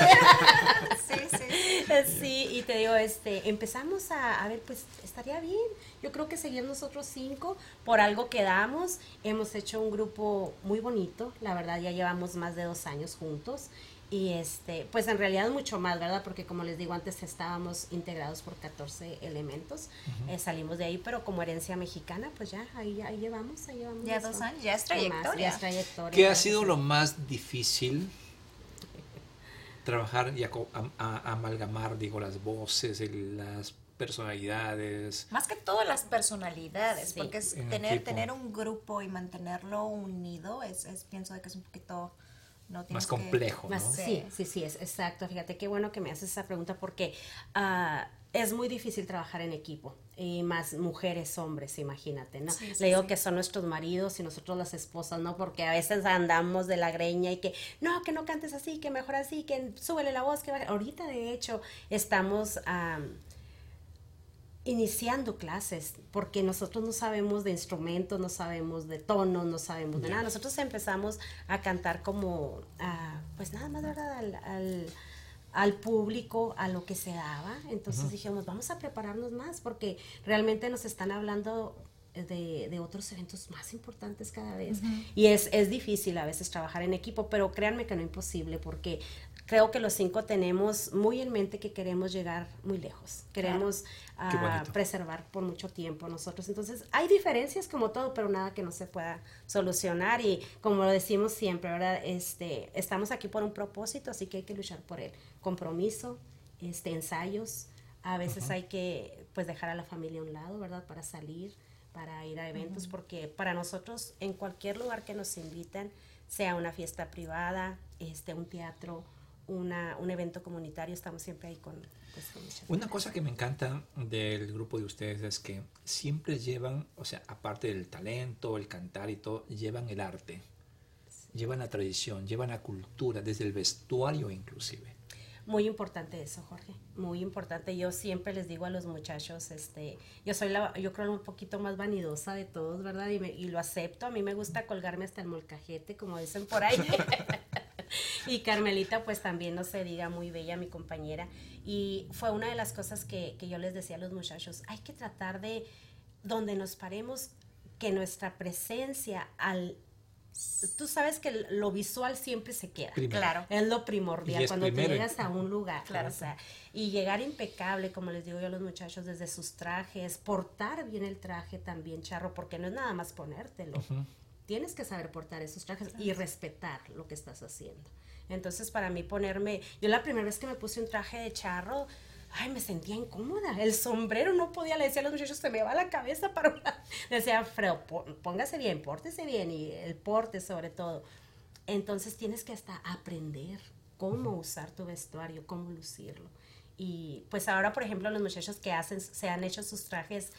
Sí, sí. Sí, y te digo, este, empezamos a, a ver, pues estaría bien. Yo creo que seguir nosotros cinco, por algo quedamos. Hemos hecho un grupo muy bonito, la verdad, ya llevamos más de dos años juntos. Y este, pues en realidad mucho más, ¿verdad? Porque como les digo, antes estábamos integrados por 14 elementos. Eh, salimos de ahí, pero como herencia mexicana, pues ya, ahí, ahí llevamos, ahí llevamos. Ya eso. dos años, ya es Más, trayectoria. ya es trayectoria. ¿Qué ha sido lo más difícil trabajar y am- a- amalgamar, digo, las voces, el- las personalidades? Más que todo las personalidades, Sí. porque es En tener, equipo. tener un grupo y mantenerlo unido, es, es pienso de que es un poquito no tienes Más que- complejo, ¿no? Más- sí, sí, sí, es exacto. Fíjate qué bueno que me haces esa pregunta porque ah, es muy difícil trabajar en equipo y más mujeres, hombres, imagínate, ¿no? Sí, sí, Le digo sí. que son nuestros maridos y nosotros las esposas, ¿no? Porque a veces andamos de la greña y que no, que no cantes así, que mejor así, que súbele la voz, que baje". ahorita de hecho estamos am, iniciando clases porque nosotros no sabemos de instrumentos, no sabemos de tonos, no sabemos de nada. Nosotros empezamos a cantar como, ah, pues nada más, ¿verdad? Al, al, al público, a lo que se daba. Entonces dijimos, vamos a prepararnos más porque realmente nos están hablando de, de otros eventos más importantes cada vez. Y es, es difícil a veces trabajar en equipo, pero créanme que no imposible porque creo que los cinco tenemos muy en mente que queremos llegar muy lejos. Queremos ah, preservar por mucho tiempo nosotros. Entonces, hay diferencias como todo, pero nada que no se pueda solucionar. Y como lo decimos siempre, ¿verdad? Este, estamos aquí por un propósito, así que hay que luchar por él. Compromiso, este, ensayos. A veces hay que pues dejar a la familia a un lado, ¿verdad? Para salir, para ir a eventos, porque para nosotros en cualquier lugar que nos invitan, sea una fiesta privada, este, un teatro, una, un evento comunitario, estamos siempre ahí con, pues, con Una cosa que me encanta del grupo de ustedes es que siempre llevan, o sea, aparte del talento, el cantar y todo, llevan el arte, llevan la tradición, llevan la cultura, desde el vestuario inclusive. Muy importante eso, Jorge. Muy importante. Yo siempre les digo a los muchachos, este, yo soy la, yo creo un poquito más vanidosa de todos, ¿verdad? Y, me- y lo acepto. A mí me gusta colgarme hasta el molcajete, como dicen por ahí. [LAUGHS] [LAUGHS] [LAUGHS] y Carmelita, pues también no se diga, muy bella, mi compañera. Y fue una de las cosas que, que yo les decía a los muchachos, hay que tratar de, donde nos paremos, que nuestra presencia al... Tú sabes que lo visual siempre se queda. Primero. Claro. Es lo primordial es cuando primero. tú llegas a un lugar. Claro. o sea, y llegar impecable, como les digo yo a los muchachos, desde sus trajes, portar bien el traje también, charro, porque no es nada más ponértelo. Tienes que saber portar esos trajes y respetar lo que estás haciendo. Entonces, para mí ponerme, yo la primera vez que me puse un traje de charro, ay, me sentía incómoda. El sombrero no podía, le decía a los muchachos, se me va la cabeza para un lado. [LAUGHS] Le decía, Fredo, pó- póngase bien, pórtese bien y el porte sobre todo. Entonces tienes que hasta aprender cómo usar tu vestuario, cómo lucirlo. Y pues ahora, por ejemplo, los muchachos que hacen, se han hecho sus trajes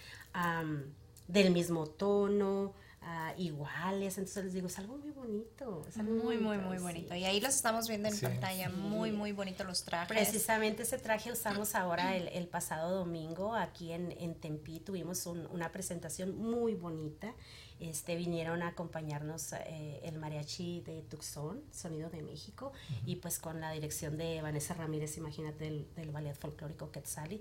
del mismo tono, ah, iguales. Entonces les digo, es algo muy bonito. es algo Muy, muy, muy sí. bonito. Y ahí los estamos viendo en Sí. pantalla. Muy, muy bonito los trajes. Precisamente ese traje usamos ahora el, el pasado domingo aquí en, en Tempi. Tuvimos un- una presentación muy bonita. Este, vinieron a acompañarnos eh, el mariachi de Tucson, Sonido de México, y pues con la dirección de Vanessa Ramírez, imagínate, del, del Ballet Folclórico Quetzali,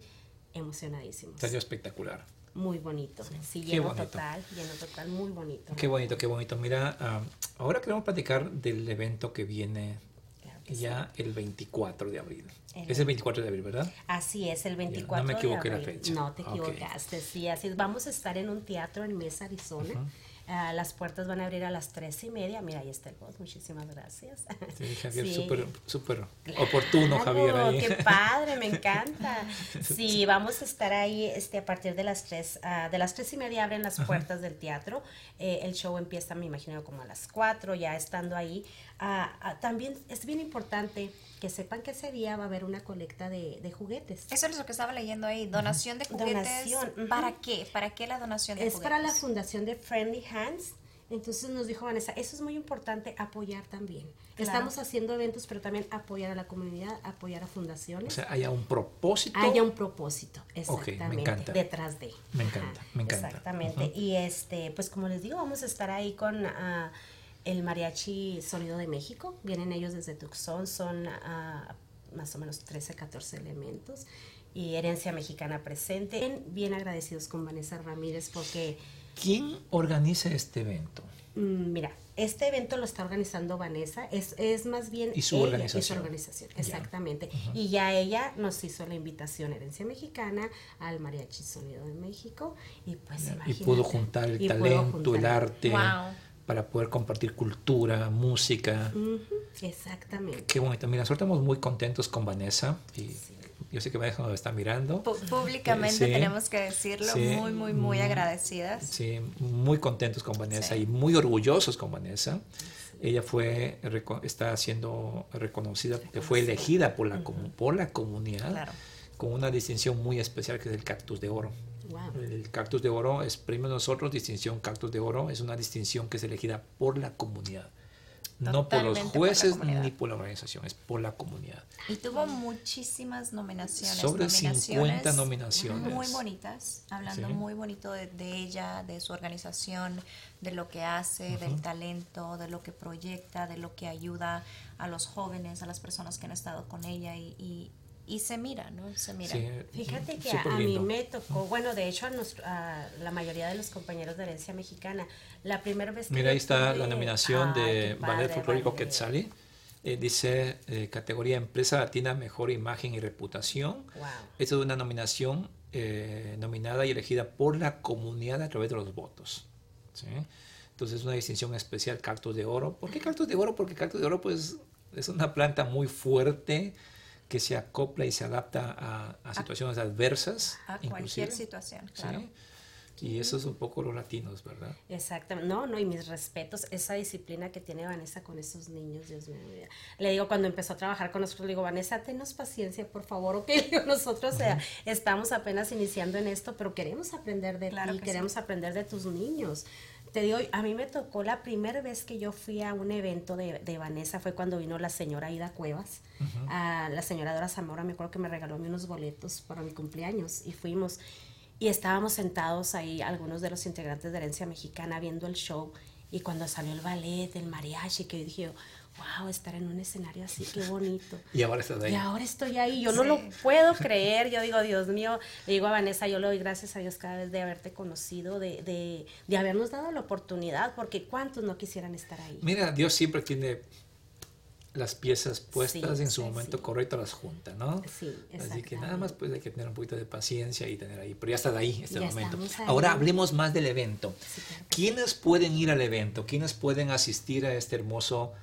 emocionadísimos. Salió espectacular. Muy bonito. Sí, lleno bonito. total, lleno total, muy bonito. Qué bonito, qué bonito. Mira, ah, ahora queremos platicar del evento que viene Claro que ya el 24 de abril. El Es el 24 de abril, ¿verdad? Así es, el 24 no me equivoqué de la fecha. No te equivocaste, sí, así es. Vamos a estar en un teatro en Mesa, Arizona. Ah, las puertas van a abrir a las tres y media. Mira, ahí está el voz. Muchísimas gracias. Sí, Javier, [LAUGHS] Sí. súper súper oportuno, Javier. Ahí. Qué padre, me encanta. [LAUGHS] Sí, vamos a estar ahí este, a partir de las tres, ah, de las tres y media abren las puertas del teatro. Eh, el show empieza, me imagino, como a las cuatro, ya estando ahí. Ah, ah, también es bien importante que sepan que ese día va a haber una colecta de, de juguetes. Eso es lo que estaba leyendo ahí. Donación de juguetes. Donación. ¿Para qué? ¿Para qué la donación de Es juguetes? para la fundación de Friendly Hands. Entonces nos dijo Vanessa, eso es muy importante apoyar también. Claro. Estamos haciendo eventos, pero también apoyar a la comunidad, apoyar a O fundaciones. sea, haya un propósito. haya un propósito, me exactamente, encanta. detrás de. Me encanta, me encanta. Exactamente. Y este, pues como les digo, vamos a estar ahí con ah, el Mariachi Sonido de México. Vienen ellos desde Tucson, son ah, más o menos 13, 14 elementos. Y Herencia Mexicana presente. Bien, bien agradecidos con Vanessa Ramírez porque, ¿Quién organiza este evento? mm, mira, este evento lo está organizando Vanessa, es, es más bien Y su ella organización. y su organización, Ya. exactamente. Y ya ella nos hizo la invitación a Herencia Mexicana, al Mariachi Sonido de México, y pues Y imagínate. pudo juntar el Y talento, el arte, Wow. Para poder compartir cultura, música. Exactamente. Qué bonito. Mira, nosotros estamos muy contentos con Vanessa. Y yo sé que Vanessa nos está mirando. Públicamente Sí. tenemos que decirlo, Sí. muy, muy, muy Mm. agradecidas. Sí, muy contentos con Vanessa Sí. y muy orgullosos con Vanessa. Ella fue, reco- está siendo reconocida, que fue elegida por la, comu- por la comunidad Claro. con una distinción muy especial que es el Cactus de Oro. Wow. El Cactus de Oro es premio de nosotros, distinción Cactus de Oro, es una distinción que es elegida por la comunidad. No por los por jueces ni por la organización, es por la comunidad. Y tuvo muchísimas nominaciones. Sobre 50 nominaciones nominaciones. Muy bonitas, hablando Sí. muy bonito de, de ella, de su organización, de lo que hace, del talento, de lo que proyecta, de lo que ayuda a los jóvenes, a las personas que han estado con ella y, y, y se mira, ¿no? Se mira. Sí, Fíjate que a, mí me tocó, bueno, de hecho a, nuestro- a la mayoría de los compañeros de herencia mexicana, la primera vez que Mira, ahí está tuve- la nominación Ay, de Ballet Folclórico Ballet. Quetzali. Eh, dice eh, categoría Empresa Latina Mejor Imagen y Reputación. Wow. Esta es una nominación eh, nominada y elegida por la comunidad a través de los votos. ¿sí? Entonces es una distinción especial Cactus de Oro. ¿Por qué Cactus de Oro? Porque Cactus de Oro pues, es una planta muy fuerte que se acopla y se adapta a, a situaciones adversas. A cualquier situación, ¿sí? claro. Y eso es un poco los latinos, ¿verdad? Exactamente, no, no, y mis respetos, esa disciplina que tiene Vanessa con esos niños, Dios mío. mira. Le digo, cuando empezó a trabajar con nosotros, le digo, Vanessa, tenos paciencia, por favor, ok, [LAUGHS] nosotros sea, estamos apenas iniciando en esto, pero queremos aprender de Claro ti, que queremos sí. aprender de tus niños. Te digo, a mí me tocó la primera vez que yo fui a un evento de, de Vanessa, fue cuando vino la señora Ida Cuevas, a la señora Dora Zamora, me acuerdo que me regaló a mí unos boletos para mi cumpleaños y fuimos. Y estábamos sentados ahí, algunos de los integrantes de Herencia Mexicana, viendo el show. Y cuando salió el ballet, el mariachi, que yo dije, wow, estar en un escenario así, qué bonito. [LAUGHS] Y ahora estás ahí. Y ahora estoy ahí, yo no lo puedo creer, yo digo, Dios mío, le digo a Vanessa, yo le doy gracias a Dios cada vez de haberte conocido, de, de, de habernos dado la oportunidad, porque cuántos no quisieran estar ahí. Mira, Dios siempre tiene las piezas puestas Sí, en su sí, momento sí. correcto, las junta, ¿no? Sí, Así que nada más pues hay que tener un poquito de paciencia y tener ahí, pero ya estás ahí, este Ya momento. estamos ahí. Ahora hablemos más del evento. Sí, claro ¿Quiénes pueden ir al evento? ¿Quiénes pueden asistir a este hermoso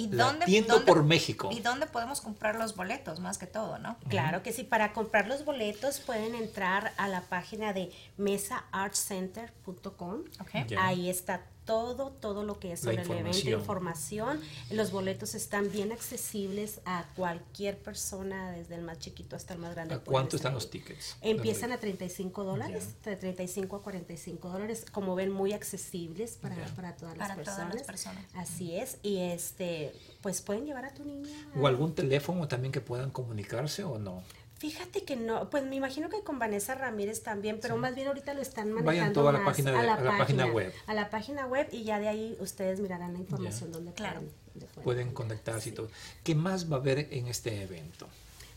¿Y dónde, por México? ¿Y dónde podemos comprar los boletos, más que todo, no? Claro que sí, para comprar los boletos pueden entrar a la página de mesaartcenter.com. Ok. Ya. Ahí está todo, todo lo que es sobre el evento, información. Los boletos están bien accesibles a cualquier persona, desde el más chiquito hasta el más grande. ¿A cuánto están los tickets? Empiezan a 35 dólares, de 35 a 45 dólares, como ven, muy accesibles para, para todas Para las todas personas. las personas. Así es, y este, pues pueden llevar a tu niña. ¿O algún teléfono también que puedan comunicarse o no? Fíjate que no, pues me imagino que con Vanessa Ramírez también, pero más bien ahorita lo están manejando Vayan toda la más página de- a la página web. A la página web y ya de ahí ustedes mirarán la información donde Claro. pueden, pueden. Contactarse y todo. ¿Qué más va a haber en este evento?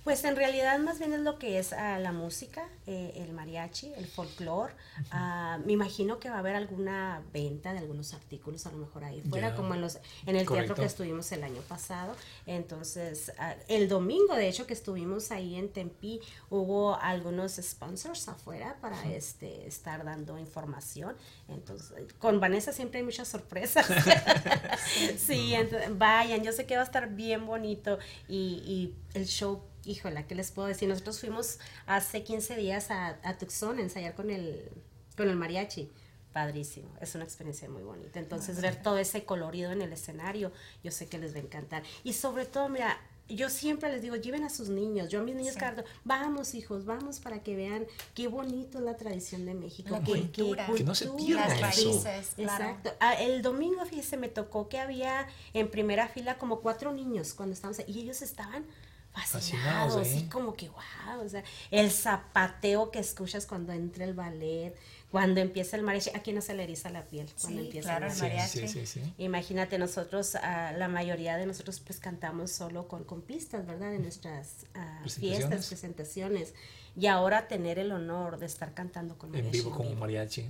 Pues en realidad más bien es lo que es ah, la música, eh, el mariachi, el folclore. Ah, me imagino que va a haber alguna venta de algunos artículos a lo mejor ahí fuera, como en, los, en el teatro que estuvimos el año pasado. Entonces, ah, el domingo de hecho que estuvimos ahí en Tempi, hubo algunos sponsors afuera para este estar dando información. Entonces, con Vanessa siempre hay muchas sorpresas. [LAUGHS] sí, vayan, yo sé que va a estar bien bonito y, y el show, híjola, ¿qué les puedo decir? Nosotros fuimos hace 15 días a, a Tucson a ensayar con el, con el mariachi. Padrísimo, es una experiencia muy bonita. Entonces, ver todo ese colorido en el escenario, yo sé que les va a encantar. Y sobre todo, mira, yo siempre les digo, lleven a sus niños. Yo a mis niños, Sí. Vamos hijos, vamos para que vean qué bonito es la tradición de México. La qué- qué cultura. Que no se cultura. pierda Las eso. raíces, claro. Exacto. Ah, el domingo, fíjese, me tocó que había en primera fila como cuatro niños cuando estábamos ahí, y ellos estaban fascinados, Fascinados, ¿eh? así como que wow, o sea, el zapateo que escuchas cuando entra el ballet, cuando empieza el mariachi, aquí no se le eriza la piel cuando Sí, empieza claro, el mariachi. sí, sí, sí. Imagínate, nosotros, ah, la mayoría de nosotros pues cantamos solo con, con pistas, ¿verdad? En nuestras ah, Presentaciones. fiestas, presentaciones. Y ahora tener el honor de estar cantando con En mariachi vivo con un mariachi.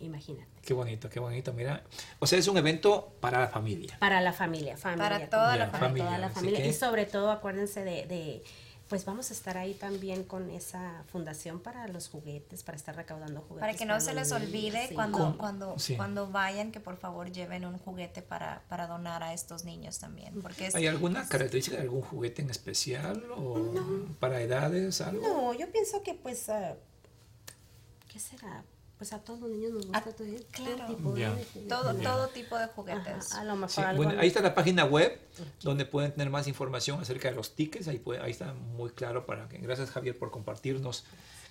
Imagínate. Qué bonito, qué bonito. Mira, o sea, es un evento para la familia. Para la familia, familia. Para toda la para familia. toda la familia. que- Y sobre todo, acuérdense de, de, pues vamos a estar ahí también con esa fundación para los juguetes, para estar recaudando juguetes. Para que no se les niños, olvide sí. cuando, ¿Cómo? cuando, Sí. cuando vayan que por favor lleven un juguete para, para donar a estos niños también. Porque es, ¿Hay alguna característica de algún juguete en especial o para edades, algo? No, yo pienso que pues, ah, ¿qué será? Pues a todos los niños nos gusta Ah, todo, todo claro. tipo de- Ya. de todo, juguetes. todo tipo de Ajá, juguetes. a lo mejor Sí, algo bueno, no- ahí está la página web donde pueden tener más información acerca de los tickets. Ahí, puede- ahí está muy claro para que. Gracias Javier por compartirnos.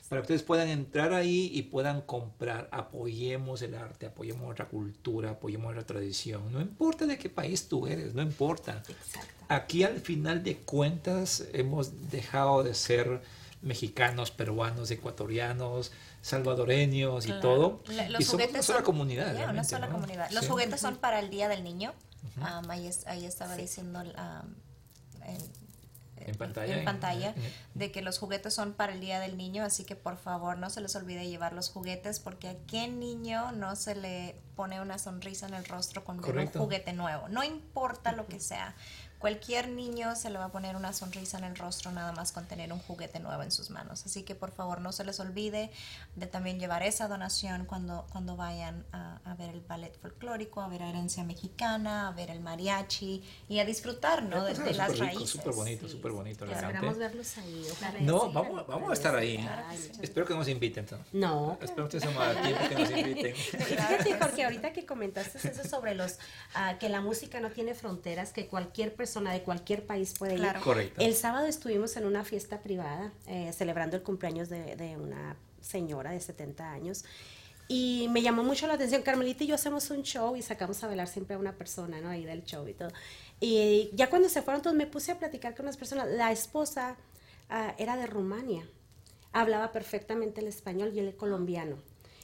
Para que ustedes puedan entrar ahí y puedan comprar. Apoyemos el arte, apoyemos nuestra cultura, apoyemos la tradición. No importa de qué país tú eres, no importa. Exacto. Aquí al final de cuentas hemos dejado de ser mexicanos, peruanos, ecuatorianos, salvadoreños y Claro. todo. La- y somos una sola son- comunidad. una sola ¿no? comunidad. Los Sí. juguetes son para el Día del Niño. Am, ahí, es- ahí estaba diciendo am, en, En pantalla, en de que los juguetes son para el Día del Niño, así que por favor no se les olvide llevar los juguetes porque a qué niño no se le pone una sonrisa en el rostro con un juguete nuevo. No importa lo que sea. Cualquier niño se le va a poner una sonrisa en el rostro nada más con tener un juguete nuevo en sus manos. Así que por favor no se les olvide de también llevar esa donación cuando, cuando vayan a, a ver el ballet folclórico, a ver herencia mexicana, a ver el mariachi y a disfrutar ¿no? de, Suena de las rico, raíces. súper bonito, súper bonito. sí, realmente. Esperamos verlos ahí. ojalá. No, Sí, vamos, vamos a estar ahí. Ay, Espero que nos inviten. ¿no? No. Espero que me tiempo que nos [LAUGHS] inviten. Fíjate, porque ahorita que comentaste eso sobre los ah, que la música no tiene fronteras, que cualquier persona de cualquier país puede Claro. ir. Correcto. El sábado estuvimos en una fiesta privada eh, celebrando el cumpleaños de, de una señora de 70 años. Y me llamó mucho la atención, Carmelita y yo hacemos un show y sacamos a bailar siempre a una persona, ¿no? Ahí del show y todo. Y ya cuando se fueron todos me puse a platicar con unas personas. La esposa ah, era de Rumania, hablaba perfectamente el español y el colombiano.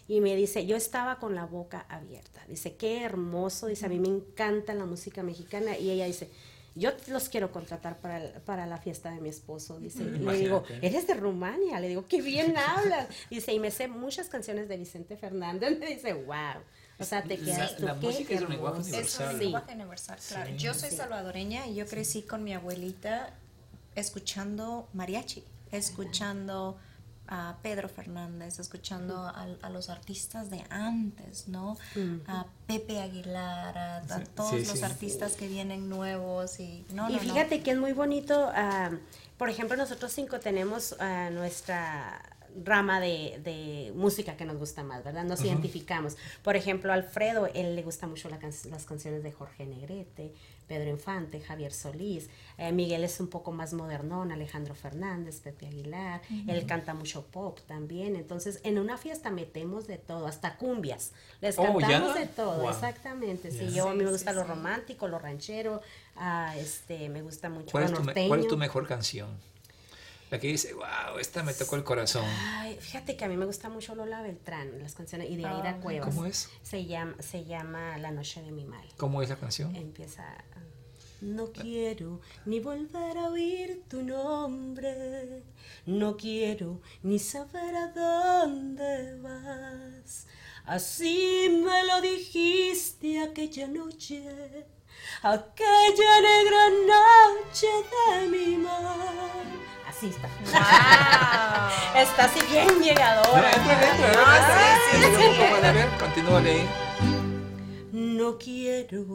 Y me dice, yo estaba con la boca abierta. Dice, qué hermoso. Dice, a mí me encanta la música mexicana. Y ella dice, yo los quiero contratar para, el- para la fiesta de mi esposo. Dice, y le digo, eres de Rumania. Le digo, qué bien hablas. Dice, y me sé muchas canciones de Vicente Fernández. [LAUGHS] Me dice, wow. O sea, te La- quedas tú. la qué música es un lenguaje hermoso". Es universal. un lenguaje universal, claro. Sí. Yo soy salvadoreña y yo crecí con mi abuelita escuchando mariachi, escuchando a Pedro Fernández, escuchando a, a los artistas de antes, ¿no? A Pepe Aguilar, a, todos sí, los artistas que vienen nuevos y no, y no, no. fíjate que es muy bonito. ah, por ejemplo, nosotros cinco tenemos ah, nuestra rama de, de música que nos gusta más, ¿verdad? Nos identificamos. Por ejemplo, Alfredo, él le gusta mucho la can- las canciones de Jorge Negrete, Pedro Infante, Javier Solís. Eh, Miguel es un poco más modernón, Alejandro Fernández, Pepe Aguilar. Él canta mucho pop también. Entonces, en una fiesta metemos de todo, hasta cumbias. Les Oh, ¿ya? cantamos de todo, Wow. exactamente. Sí, Ya. yo a mí Sí, me gusta sí, lo sí. romántico, lo ranchero, ah, este, me gusta mucho ¿Cuál lo es, tu, me- norteño. cuál es tu mejor canción? La que dice, wow, esta me tocó el corazón. Ay, fíjate que a mí me gusta mucho Lola Beltrán, las canciones, y de Ah, Aida Cuevas. ¿Cómo es? Se llama, se llama La noche de mi mal. ¿Cómo es la canción? Empieza... ah, No quiero ni volver a oír tu nombre, no quiero ni saber a dónde vas. Así me lo dijiste aquella noche, aquella negra noche de mi mar. Así está. [LAUGHS] está así bien No, llegadora. entra, entra, entra, Ah, sí, entra. sí, Un poco, a ver, continúa ahí. No quiero,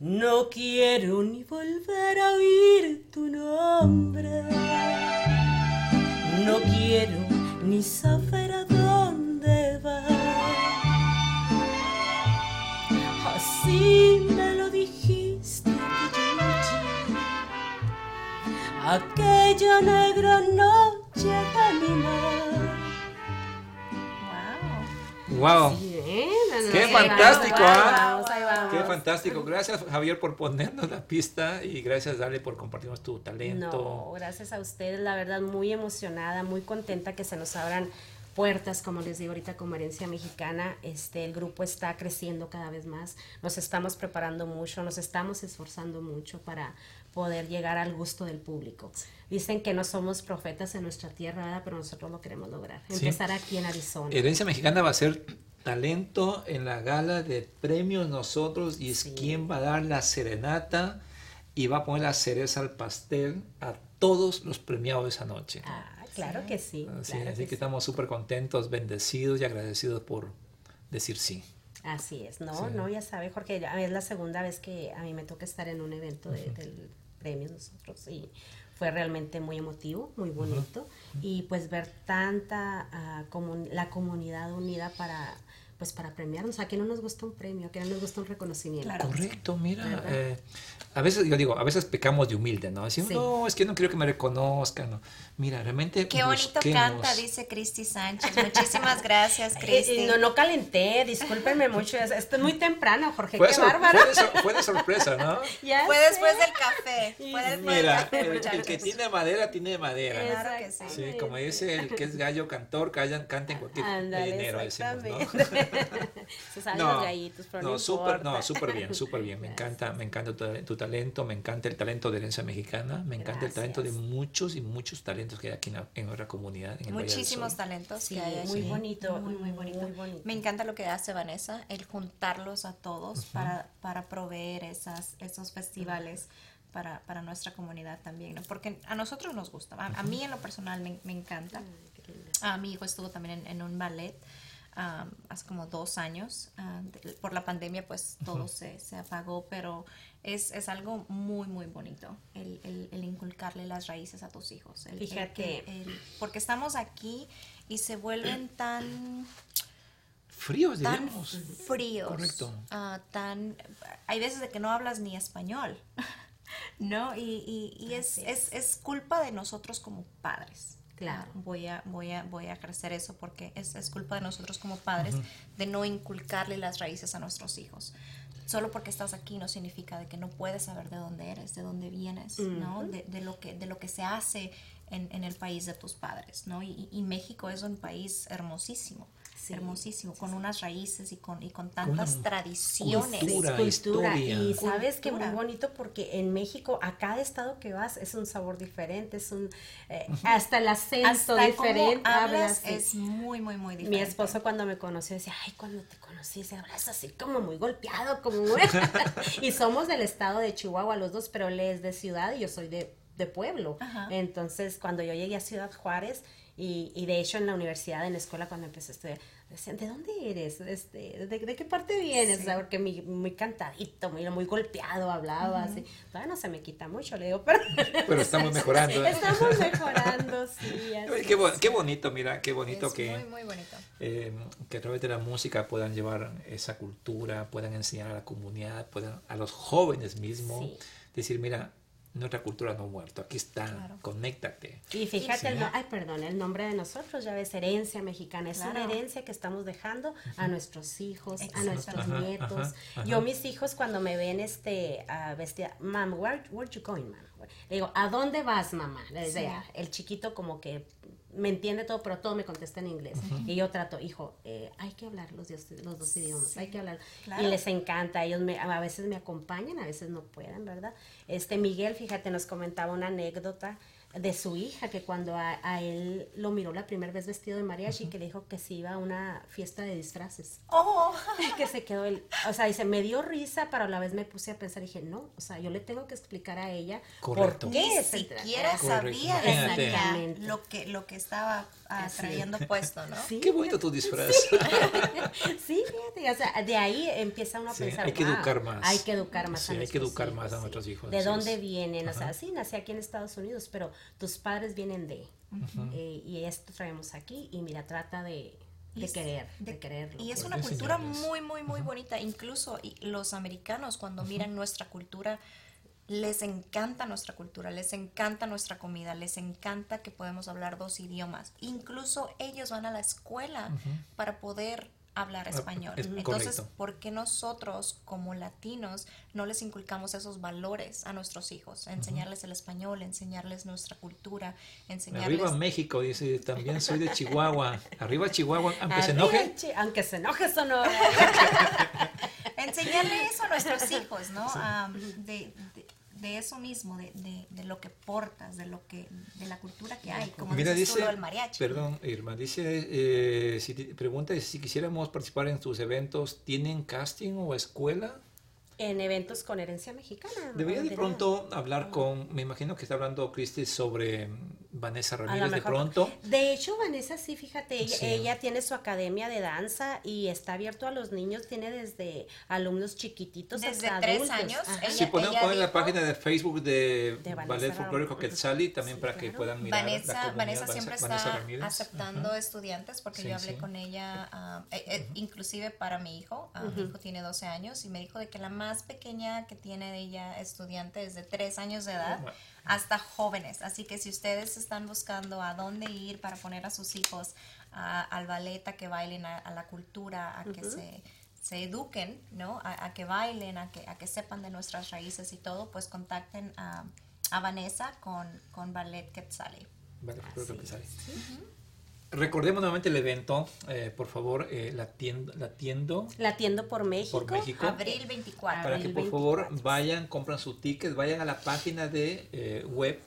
no quiero ni volver a oír tu nombre. No quiero ni saber a dónde vas. Me lo dijiste aquella negra noche de mi mar. Wow. Wow. Bien, Qué fantástico, ¿ah? Qué fantástico. Gracias, Javier, por ponernos la pista y gracias, Dale, por compartirnos tu talento. No, gracias a ustedes, la verdad muy emocionada, muy contenta que se nos abran puertas, como les digo ahorita como herencia mexicana, este el grupo está creciendo cada vez más, nos estamos preparando mucho, nos estamos esforzando mucho para poder llegar al gusto del público. Dicen que no somos profetas en nuestra tierra, pero nosotros lo queremos lograr. Sí. Empezar aquí en Arizona. Herencia Mexicana va a ser talento en la gala de premios nosotros y es Sí. quien va a dar la serenata y va a poner la cereza al pastel a todos los premiados esa noche. Ah, claro que sí. Así, claro así que estamos súper contentos, bendecidos y agradecidos por decir sí. Así es, no, Sí. no, ya sabe, Jorge, es la segunda vez que a mí me toca estar en un evento de- del premio nosotros y fue realmente muy emotivo, muy bonito y pues ver tanta ah, comun- la comunidad unida para pues para premiarnos, a que no nos gusta un premio, a que no nos gusta un reconocimiento. Claro. Correcto, mira. Eh, a veces, yo digo, a veces pecamos de humilde, ¿no? Decimos, Sí. no, es que no quiero que me reconozcan. ¿no? Mira, realmente. Qué bonito busquemos. canta, dice Cristi Sánchez. Muchísimas gracias, [LAUGHS] Eh, Cristi. eh, no, no calenté, discúlpenme mucho, es- esto es muy temprano, Jorge, Fue, qué bárbaro. fue de sor- fue de sorpresa, ¿no? [LAUGHS] Ya Fue sé. después del café. Fue Mira, del café, el, que tiene madera, tiene madera. Claro que sí. Sí, como dice el que es gallo cantor, callan, canta en cualquier Ándale, dinero, decimos, ¿no? [LAUGHS] Se saben los gallitos, pero no, no, súper, no, súper bien, súper bien. Me encanta, me encanta tu, tu talento, me encanta el talento de herencia mexicana, me encanta el talento de muchos y muchos talentos que hay aquí en, la- en nuestra comunidad. En el Muchísimos talentos Sí, que hay aquí. muy bonito, Muy, muy bonito. muy bonito. Me encanta lo que hace Vanessa, el juntarlos a todos para, para proveer esas, esos festivales para, para nuestra comunidad también, ¿no? Porque a nosotros nos gusta. A, a mí en lo personal me, me encanta. A mi hijo estuvo también en, en un ballet um, hace como dos años. de- por la pandemia pues todo se, se apagó, pero es, es algo muy, muy bonito el, el- el inculcarle las raíces a tus hijos. El- Fíjate. porque estamos aquí y se vuelven [CLEARS THROAT] tan Fríos, tan diríamos. fríos. Correcto. ah, tan, hay veces de que no hablas ni español, [LAUGHS] ¿no? Y, y- y es, es, es culpa de nosotros como padres. Claro. Voy a, voy a, voy a crecer eso porque es, es culpa de nosotros como padres de no inculcarle las raíces a nuestros hijos. Solo porque estás aquí no significa de que no puedes saber de dónde eres, de dónde vienes, ¿no? De, de lo que, de lo que se hace en, en el país de tus padres, ¿no? Y, y México es un país hermosísimo, Sí, hermosísimo, con unas raíces y con, y con tantas tradiciones. cultura. y sabes que muy bonito porque en México a cada estado que vas es un sabor diferente es un eh, hasta el acento Hasta diferente cómo hablas es muy, muy, muy mi diferente. esposo cuando me conoció decía ay cuando te conocí se hablas así como muy golpeado como muy [LAUGHS] [LAUGHS] y somos del estado de Chihuahua los dos pero él es de ciudad y yo soy de, de pueblo Ajá. entonces cuando yo llegué a Ciudad Juárez y, y de hecho en la universidad en la escuela cuando empecé a estudiar decían ¿de dónde eres? Este, ¿de, de qué parte vienes? Sí. O sea, porque muy, muy cantadito, muy, muy golpeado hablaba así. Todavía no se me quita mucho, le digo, pero [LAUGHS] Pero estamos [LAUGHS] mejorando. ¿eh? estamos [LAUGHS] mejorando, sí. así qué, qué bonito, mira, qué bonito Es que, muy, muy bonito. eh, que a través de la música puedan llevar esa cultura, puedan enseñar a la comunidad, puedan, a los jóvenes mismos, Sí. decir, mira, nuestra cultura no ha muerto, aquí está, Claro. conéctate. Y fíjate, Sí. el, ay, perdón, el nombre de nosotros ya ves herencia mexicana, es una herencia que estamos dejando a nuestros hijos, a nuestros Ajá, nietos. ajá, ajá. Yo mis hijos cuando me ven este ah, vestida, mam, where, where you going, mam? Le digo, ¿a dónde vas, mamá? Le decía, el chiquito como que me entiende todo, pero todo me contesta en inglés. Y yo trato, hijo, eh, hay que hablar los, dos- los dos idiomas, hay que hablar. claro. Y les encanta, ellos me, a veces me acompañan, a veces no pueden, ¿verdad? Este Miguel, fíjate, nos comentaba una anécdota de su hija que cuando a, a él lo miró la primera vez vestido de mariachi que le dijo que se iba a una fiesta de disfraces. Oh, [LAUGHS] que se quedó el, o sea, dice, me dio risa, pero a la vez me puse a pensar, dije, no, o sea, yo le tengo que explicar a ella Correcto. por ni qué tra- siquiera sabía Exactamente. lo que, lo que estaba ah, Así trayendo puesto, ¿no? Sí, Qué bonito tu disfraz. [LAUGHS] sí, fíjate, o sea, de ahí empieza uno a Sí, pensar, hay que "Wow, educar más". Hay que educar más Sí, a hay que educar hijos, más a sí. nuestros hijos, ¿De dónde es. vienen? O sea, sí, nací aquí en Estados Unidos, pero tus padres vienen de, eh, y esto traemos aquí, y mira, trata de, de querer, de, de- quererlo. Y es pues. una cultura muy, muy, muy bonita. Incluso los americanos cuando miran nuestra cultura, les encanta nuestra cultura, les encanta nuestra comida, les encanta que podemos hablar dos idiomas. Incluso ellos van a la escuela para poder hablar Ah, español. es Entonces, correcto. ¿por qué nosotros como latinos no les inculcamos esos valores a nuestros hijos? Enseñarles el español, enseñarles nuestra cultura, enseñarles... Arriba México, dice, también soy de Chihuahua. Arriba Chihuahua, aunque se enoje. chi- Aunque se enoje, eso no. [LAUGHS] enseñarle eso a nuestros hijos, ¿no? Am, de, de- de eso mismo, de, de- de lo que portas, de lo que, de la cultura que hay, como Mira, dices tú, dice, lo del mariachi. perdón, Irma, dice, eh, si te- pregunta si quisiéramos participar en tus eventos, ¿tienen casting o escuela? en eventos con herencia mexicana. Debería de pronto hablar con, me imagino que está hablando Cristi sobre Vanessa Ramírez de pronto. De hecho, Vanessa, sí, fíjate, ella, Sí. ella tiene su academia de danza y está abierto a los niños, tiene desde alumnos chiquititos Desde hasta tres adultos. años, Ajá. ella- Si podemos poner la página de Facebook de, Ballet Folclórico Quetzali también Sí, para que puedan mirar Vanessa, Vanessa siempre Vanessa está aceptando Ajá. estudiantes porque Sí, yo hablé sí. con ella, ah, eh, eh, inclusive para mi hijo, ah, mi hijo tiene 12 años y me dijo de que la más pequeña que tiene de ella estudiante es de 3 años de edad hasta jóvenes, así que si ustedes están buscando a dónde ir para poner a sus hijos al ballet, a que bailen, a, a la cultura, a que se se eduquen, ¿no? A, a que bailen, a que, a que sepan de nuestras raíces y todo, pues contacten a, a Vanessa con, con Ballet Quetzali. Ballet. Recordemos nuevamente el evento, eh, por favor, eh, la tienda, la tiendo La atiendo por México. por México. Abril 24. Para que por favor 24. vayan, compran su ticket, vayan a la página de eh, web.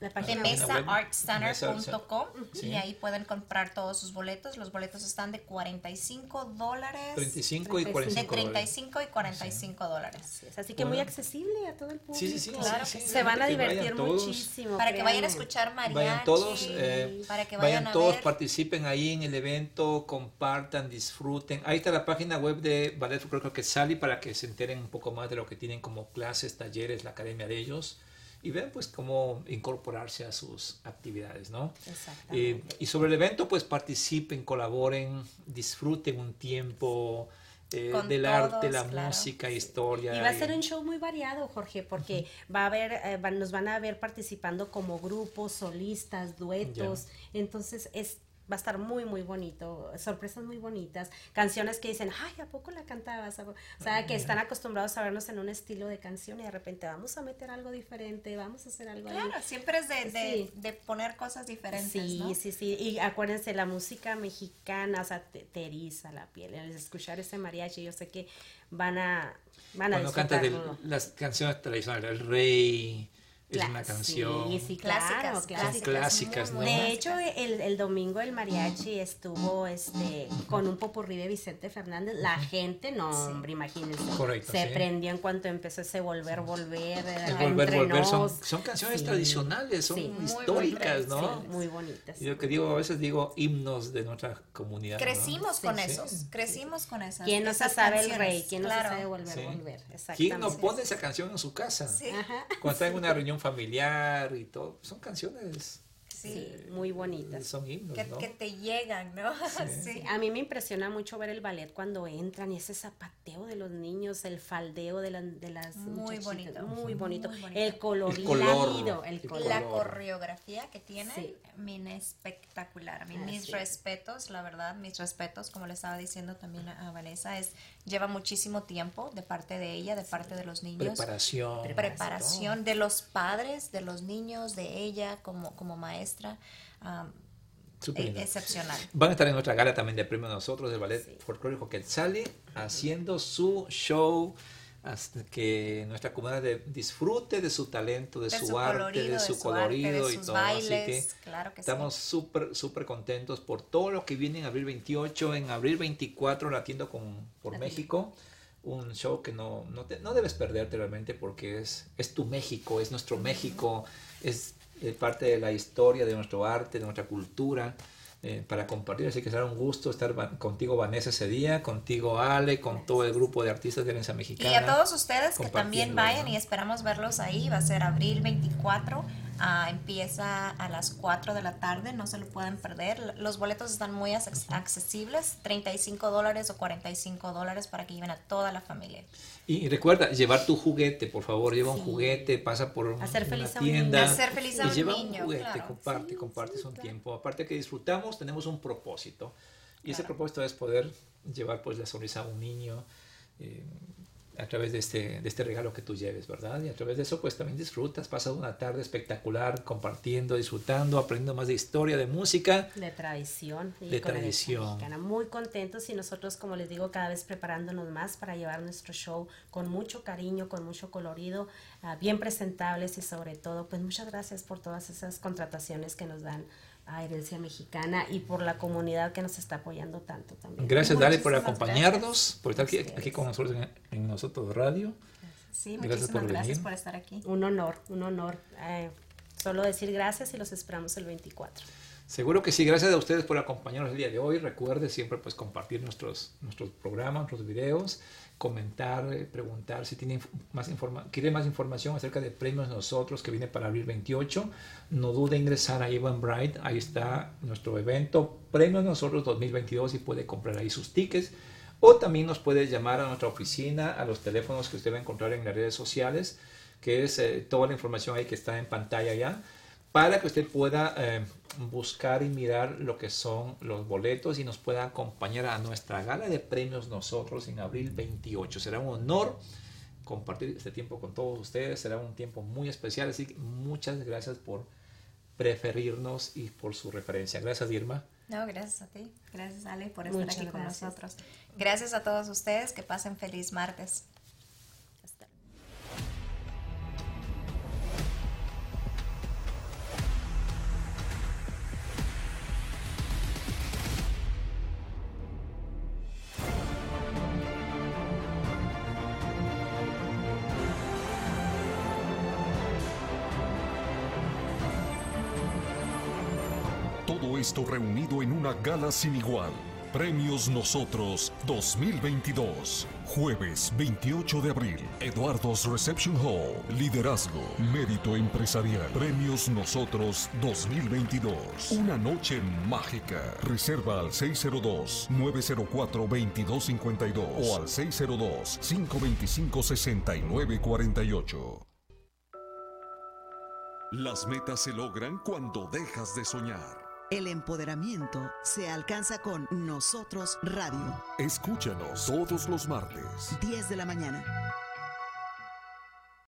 La de página web. mesaartcenter.com Sí. y ahí pueden comprar todos sus boletos. Los boletos están de 45 dólares. 35 y De 45 de dólares. 35 y 45 dólares. Así es, Así que muy accesible a todo el público. Sí, sí, sí, Claro sí, que sí, Se van a que divertir todos. muchísimo. Para que vayan a escuchar mariachi. Vayan todos, eh, para que vayan, vayan, a todos, ver. participen ahí en el evento, compartan, disfruten. Ahí está la página web de Ballet Folclórico Quetzali para que se enteren un poco más de lo que tienen como clases, talleres, la academia de ellos y vean pues cómo incorporarse a sus actividades, ¿no? Eh, y sobre el evento, pues participen, colaboren, disfruten un tiempo eh, del todos, arte, la claro. música, historia. Y va a ser un show muy variado, Jorge, porque va a haber, eh, van- nos van a ver participando como grupos, solistas, duetos. Entonces es va a estar muy muy bonito, sorpresas muy bonitas, canciones que dicen, ay, ¿a poco la cantabas? ¿A po-?" O sea, que están acostumbrados a vernos en un estilo de canción y de repente vamos a meter algo diferente, vamos a hacer algo ahí. Claro, siempre es de, de, Sí. de poner cosas diferentes, Sí, ¿no? sí, sí. Y acuérdense, la música mexicana, o sea, te, te eriza la piel. Al escuchar ese mariachi, yo sé que van a, van a Cuando canta de disfrutarlo. las canciones tradicionales, El Rey, es una canción. Sí, sí, Clásicas, claro, Son clásicas, clásicas, muy, ¿no? muy De hecho, el, el domingo el mariachi estuvo este con un popurrí de Vicente Fernández. La gente, no, hombre, imagínense. Correcto, Se sí. prendió en cuanto empezó ese volver, volver. El eh, volver, volver son, canciones Sí. tradicionales, son Sí. Muy históricas, bonitas, ¿no? Sí, muy bonitas. Y Yo que digo, a veces digo himnos de nuestra comunidad. ¿no? Crecimos con Sí. esos, crecimos con esas. ¿Quién no se sabe el rey? ¿Quién no claro. se sabe volver, Sí. volver? Exactamente. ¿Quién no pone esa canción en su casa? Sí, Ajá. Cuando está en una reunión familiar y todo. Son canciones, sí. Muy bonitas. son himnos, Que, ¿no? que te llegan, ¿no? [LAUGHS] Sí. A mí me impresiona mucho ver el ballet cuando entran y ese zapateo de los niños, el faldeo de, la- de las Muy bonito. Muy bonito. Muy bonito. El colorido, El color, el color. La coreografía que tiene, Sí. min espectacular. A mí, mis es. respetos, la verdad, mis respetos, como le estaba diciendo también a, a Vanessa, es lleva muchísimo tiempo de parte de ella, de parte de los niños. Preparación. preparación de los padres, de los niños, de ella como, como maestra. Am, Súper e- excepcional. Van a estar en nuestra gala también de premio nosotros del ballet folclórico Quetzali haciendo su show hasta que nuestra comunidad de- disfrute de su talento, de, De su, su arte, colorido, de su arte, colorido de y todo. Así que claro que sí. estamos súper, súper contentos por todo lo que viene en abril 28, en abril 24 latiendo con, por México. Un show que no, no, te- no debes perderte realmente porque es, es tu México, es nuestro México, es eh, parte de la historia de nuestro arte, de nuestra cultura. eh, para compartir, así que será un gusto estar contigo Vanessa ese día, contigo Ale, con todo el grupo de artistas de Y Mexicana. a todos ustedes que también vayan ¿no? y esperamos verlos ahí, va a ser abril 24, ah, empieza a las 4 de la tarde, no se lo pueden perder. Los boletos están muy acces- accesibles, 35 dólares o 45 dólares para que lleven a toda la familia. Y recuerda, llevar tu juguete, por favor, lleva un Sí. juguete, pasa por un- Hacer una feliz a un tienda. niño. Hacer feliz a y un lleva niño, un juguete, claro. comparte, Sí, compartes sí, un claro. tiempo. Aparte que disfrutamos, tenemos un propósito. Y ese Claro. propósito es poder llevar pues la sonrisa a un niño eh, a través de este, de este regalo que tú lleves, ¿verdad? Y a través de eso pues también disfrutas, pasas una tarde espectacular compartiendo, disfrutando, aprendiendo más de historia, de música. de tradición y De tradición. Muy contentos y nosotros, como les digo, cada vez preparándonos más para llevar nuestro show con mucho cariño, con mucho colorido, ah, bien presentables y sobre todo, pues muchas gracias por todas esas contrataciones que nos dan a Herencia Mexicana y por la comunidad que nos está apoyando tanto también. Gracias, Dale, por acompañarnos, por estar aquí, aquí con nosotros en, en Nosotros Radio. Sí, Gracias por muchísimas gracias venir. por estar aquí. Un honor, un honor. eh, solo decir gracias y los esperamos el 24. Seguro que sí, gracias a ustedes por acompañarnos el día de hoy. Recuerde siempre pues compartir nuestros, nuestros programas, nuestros videos, comentar, eh, preguntar si tiene más informa quiere más información acerca de premios nosotros que viene para abril 28. No dude en ingresar a Eventbrite, ahí está nuestro evento Premios Nosotros 2022 y puede comprar ahí sus tickets. O también nos puede llamar a nuestra oficina, a los teléfonos que usted va a encontrar en las redes sociales, que es eh, toda la información ahí que está en pantalla ya para que usted pueda eh, buscar y mirar lo que son los boletos y nos pueda acompañar a nuestra gala de premios nosotros en abril 28. Será un honor compartir este tiempo con todos ustedes, será un tiempo muy especial, así que muchas gracias por preferirnos y por su referencia. Gracias, Irma. No, gracias a ti. Gracias, Ale, por estar Muchas aquí con nosotros. Gracias a todos ustedes. Que pasen feliz martes. Reunido en una gala sin igual. Premios Nosotros 2022. Jueves 28 de abril. Eduardo's Reception Hall. Liderazgo. Mérito empresarial. Premios Nosotros 2022. Una noche mágica. Reserva al 602-904-2252 o al 602-525-6948. Las metas se logran cuando dejas de soñar. El empoderamiento se alcanza con Nosotros Radio, Escúchanos todos los martes. 10 de la mañana.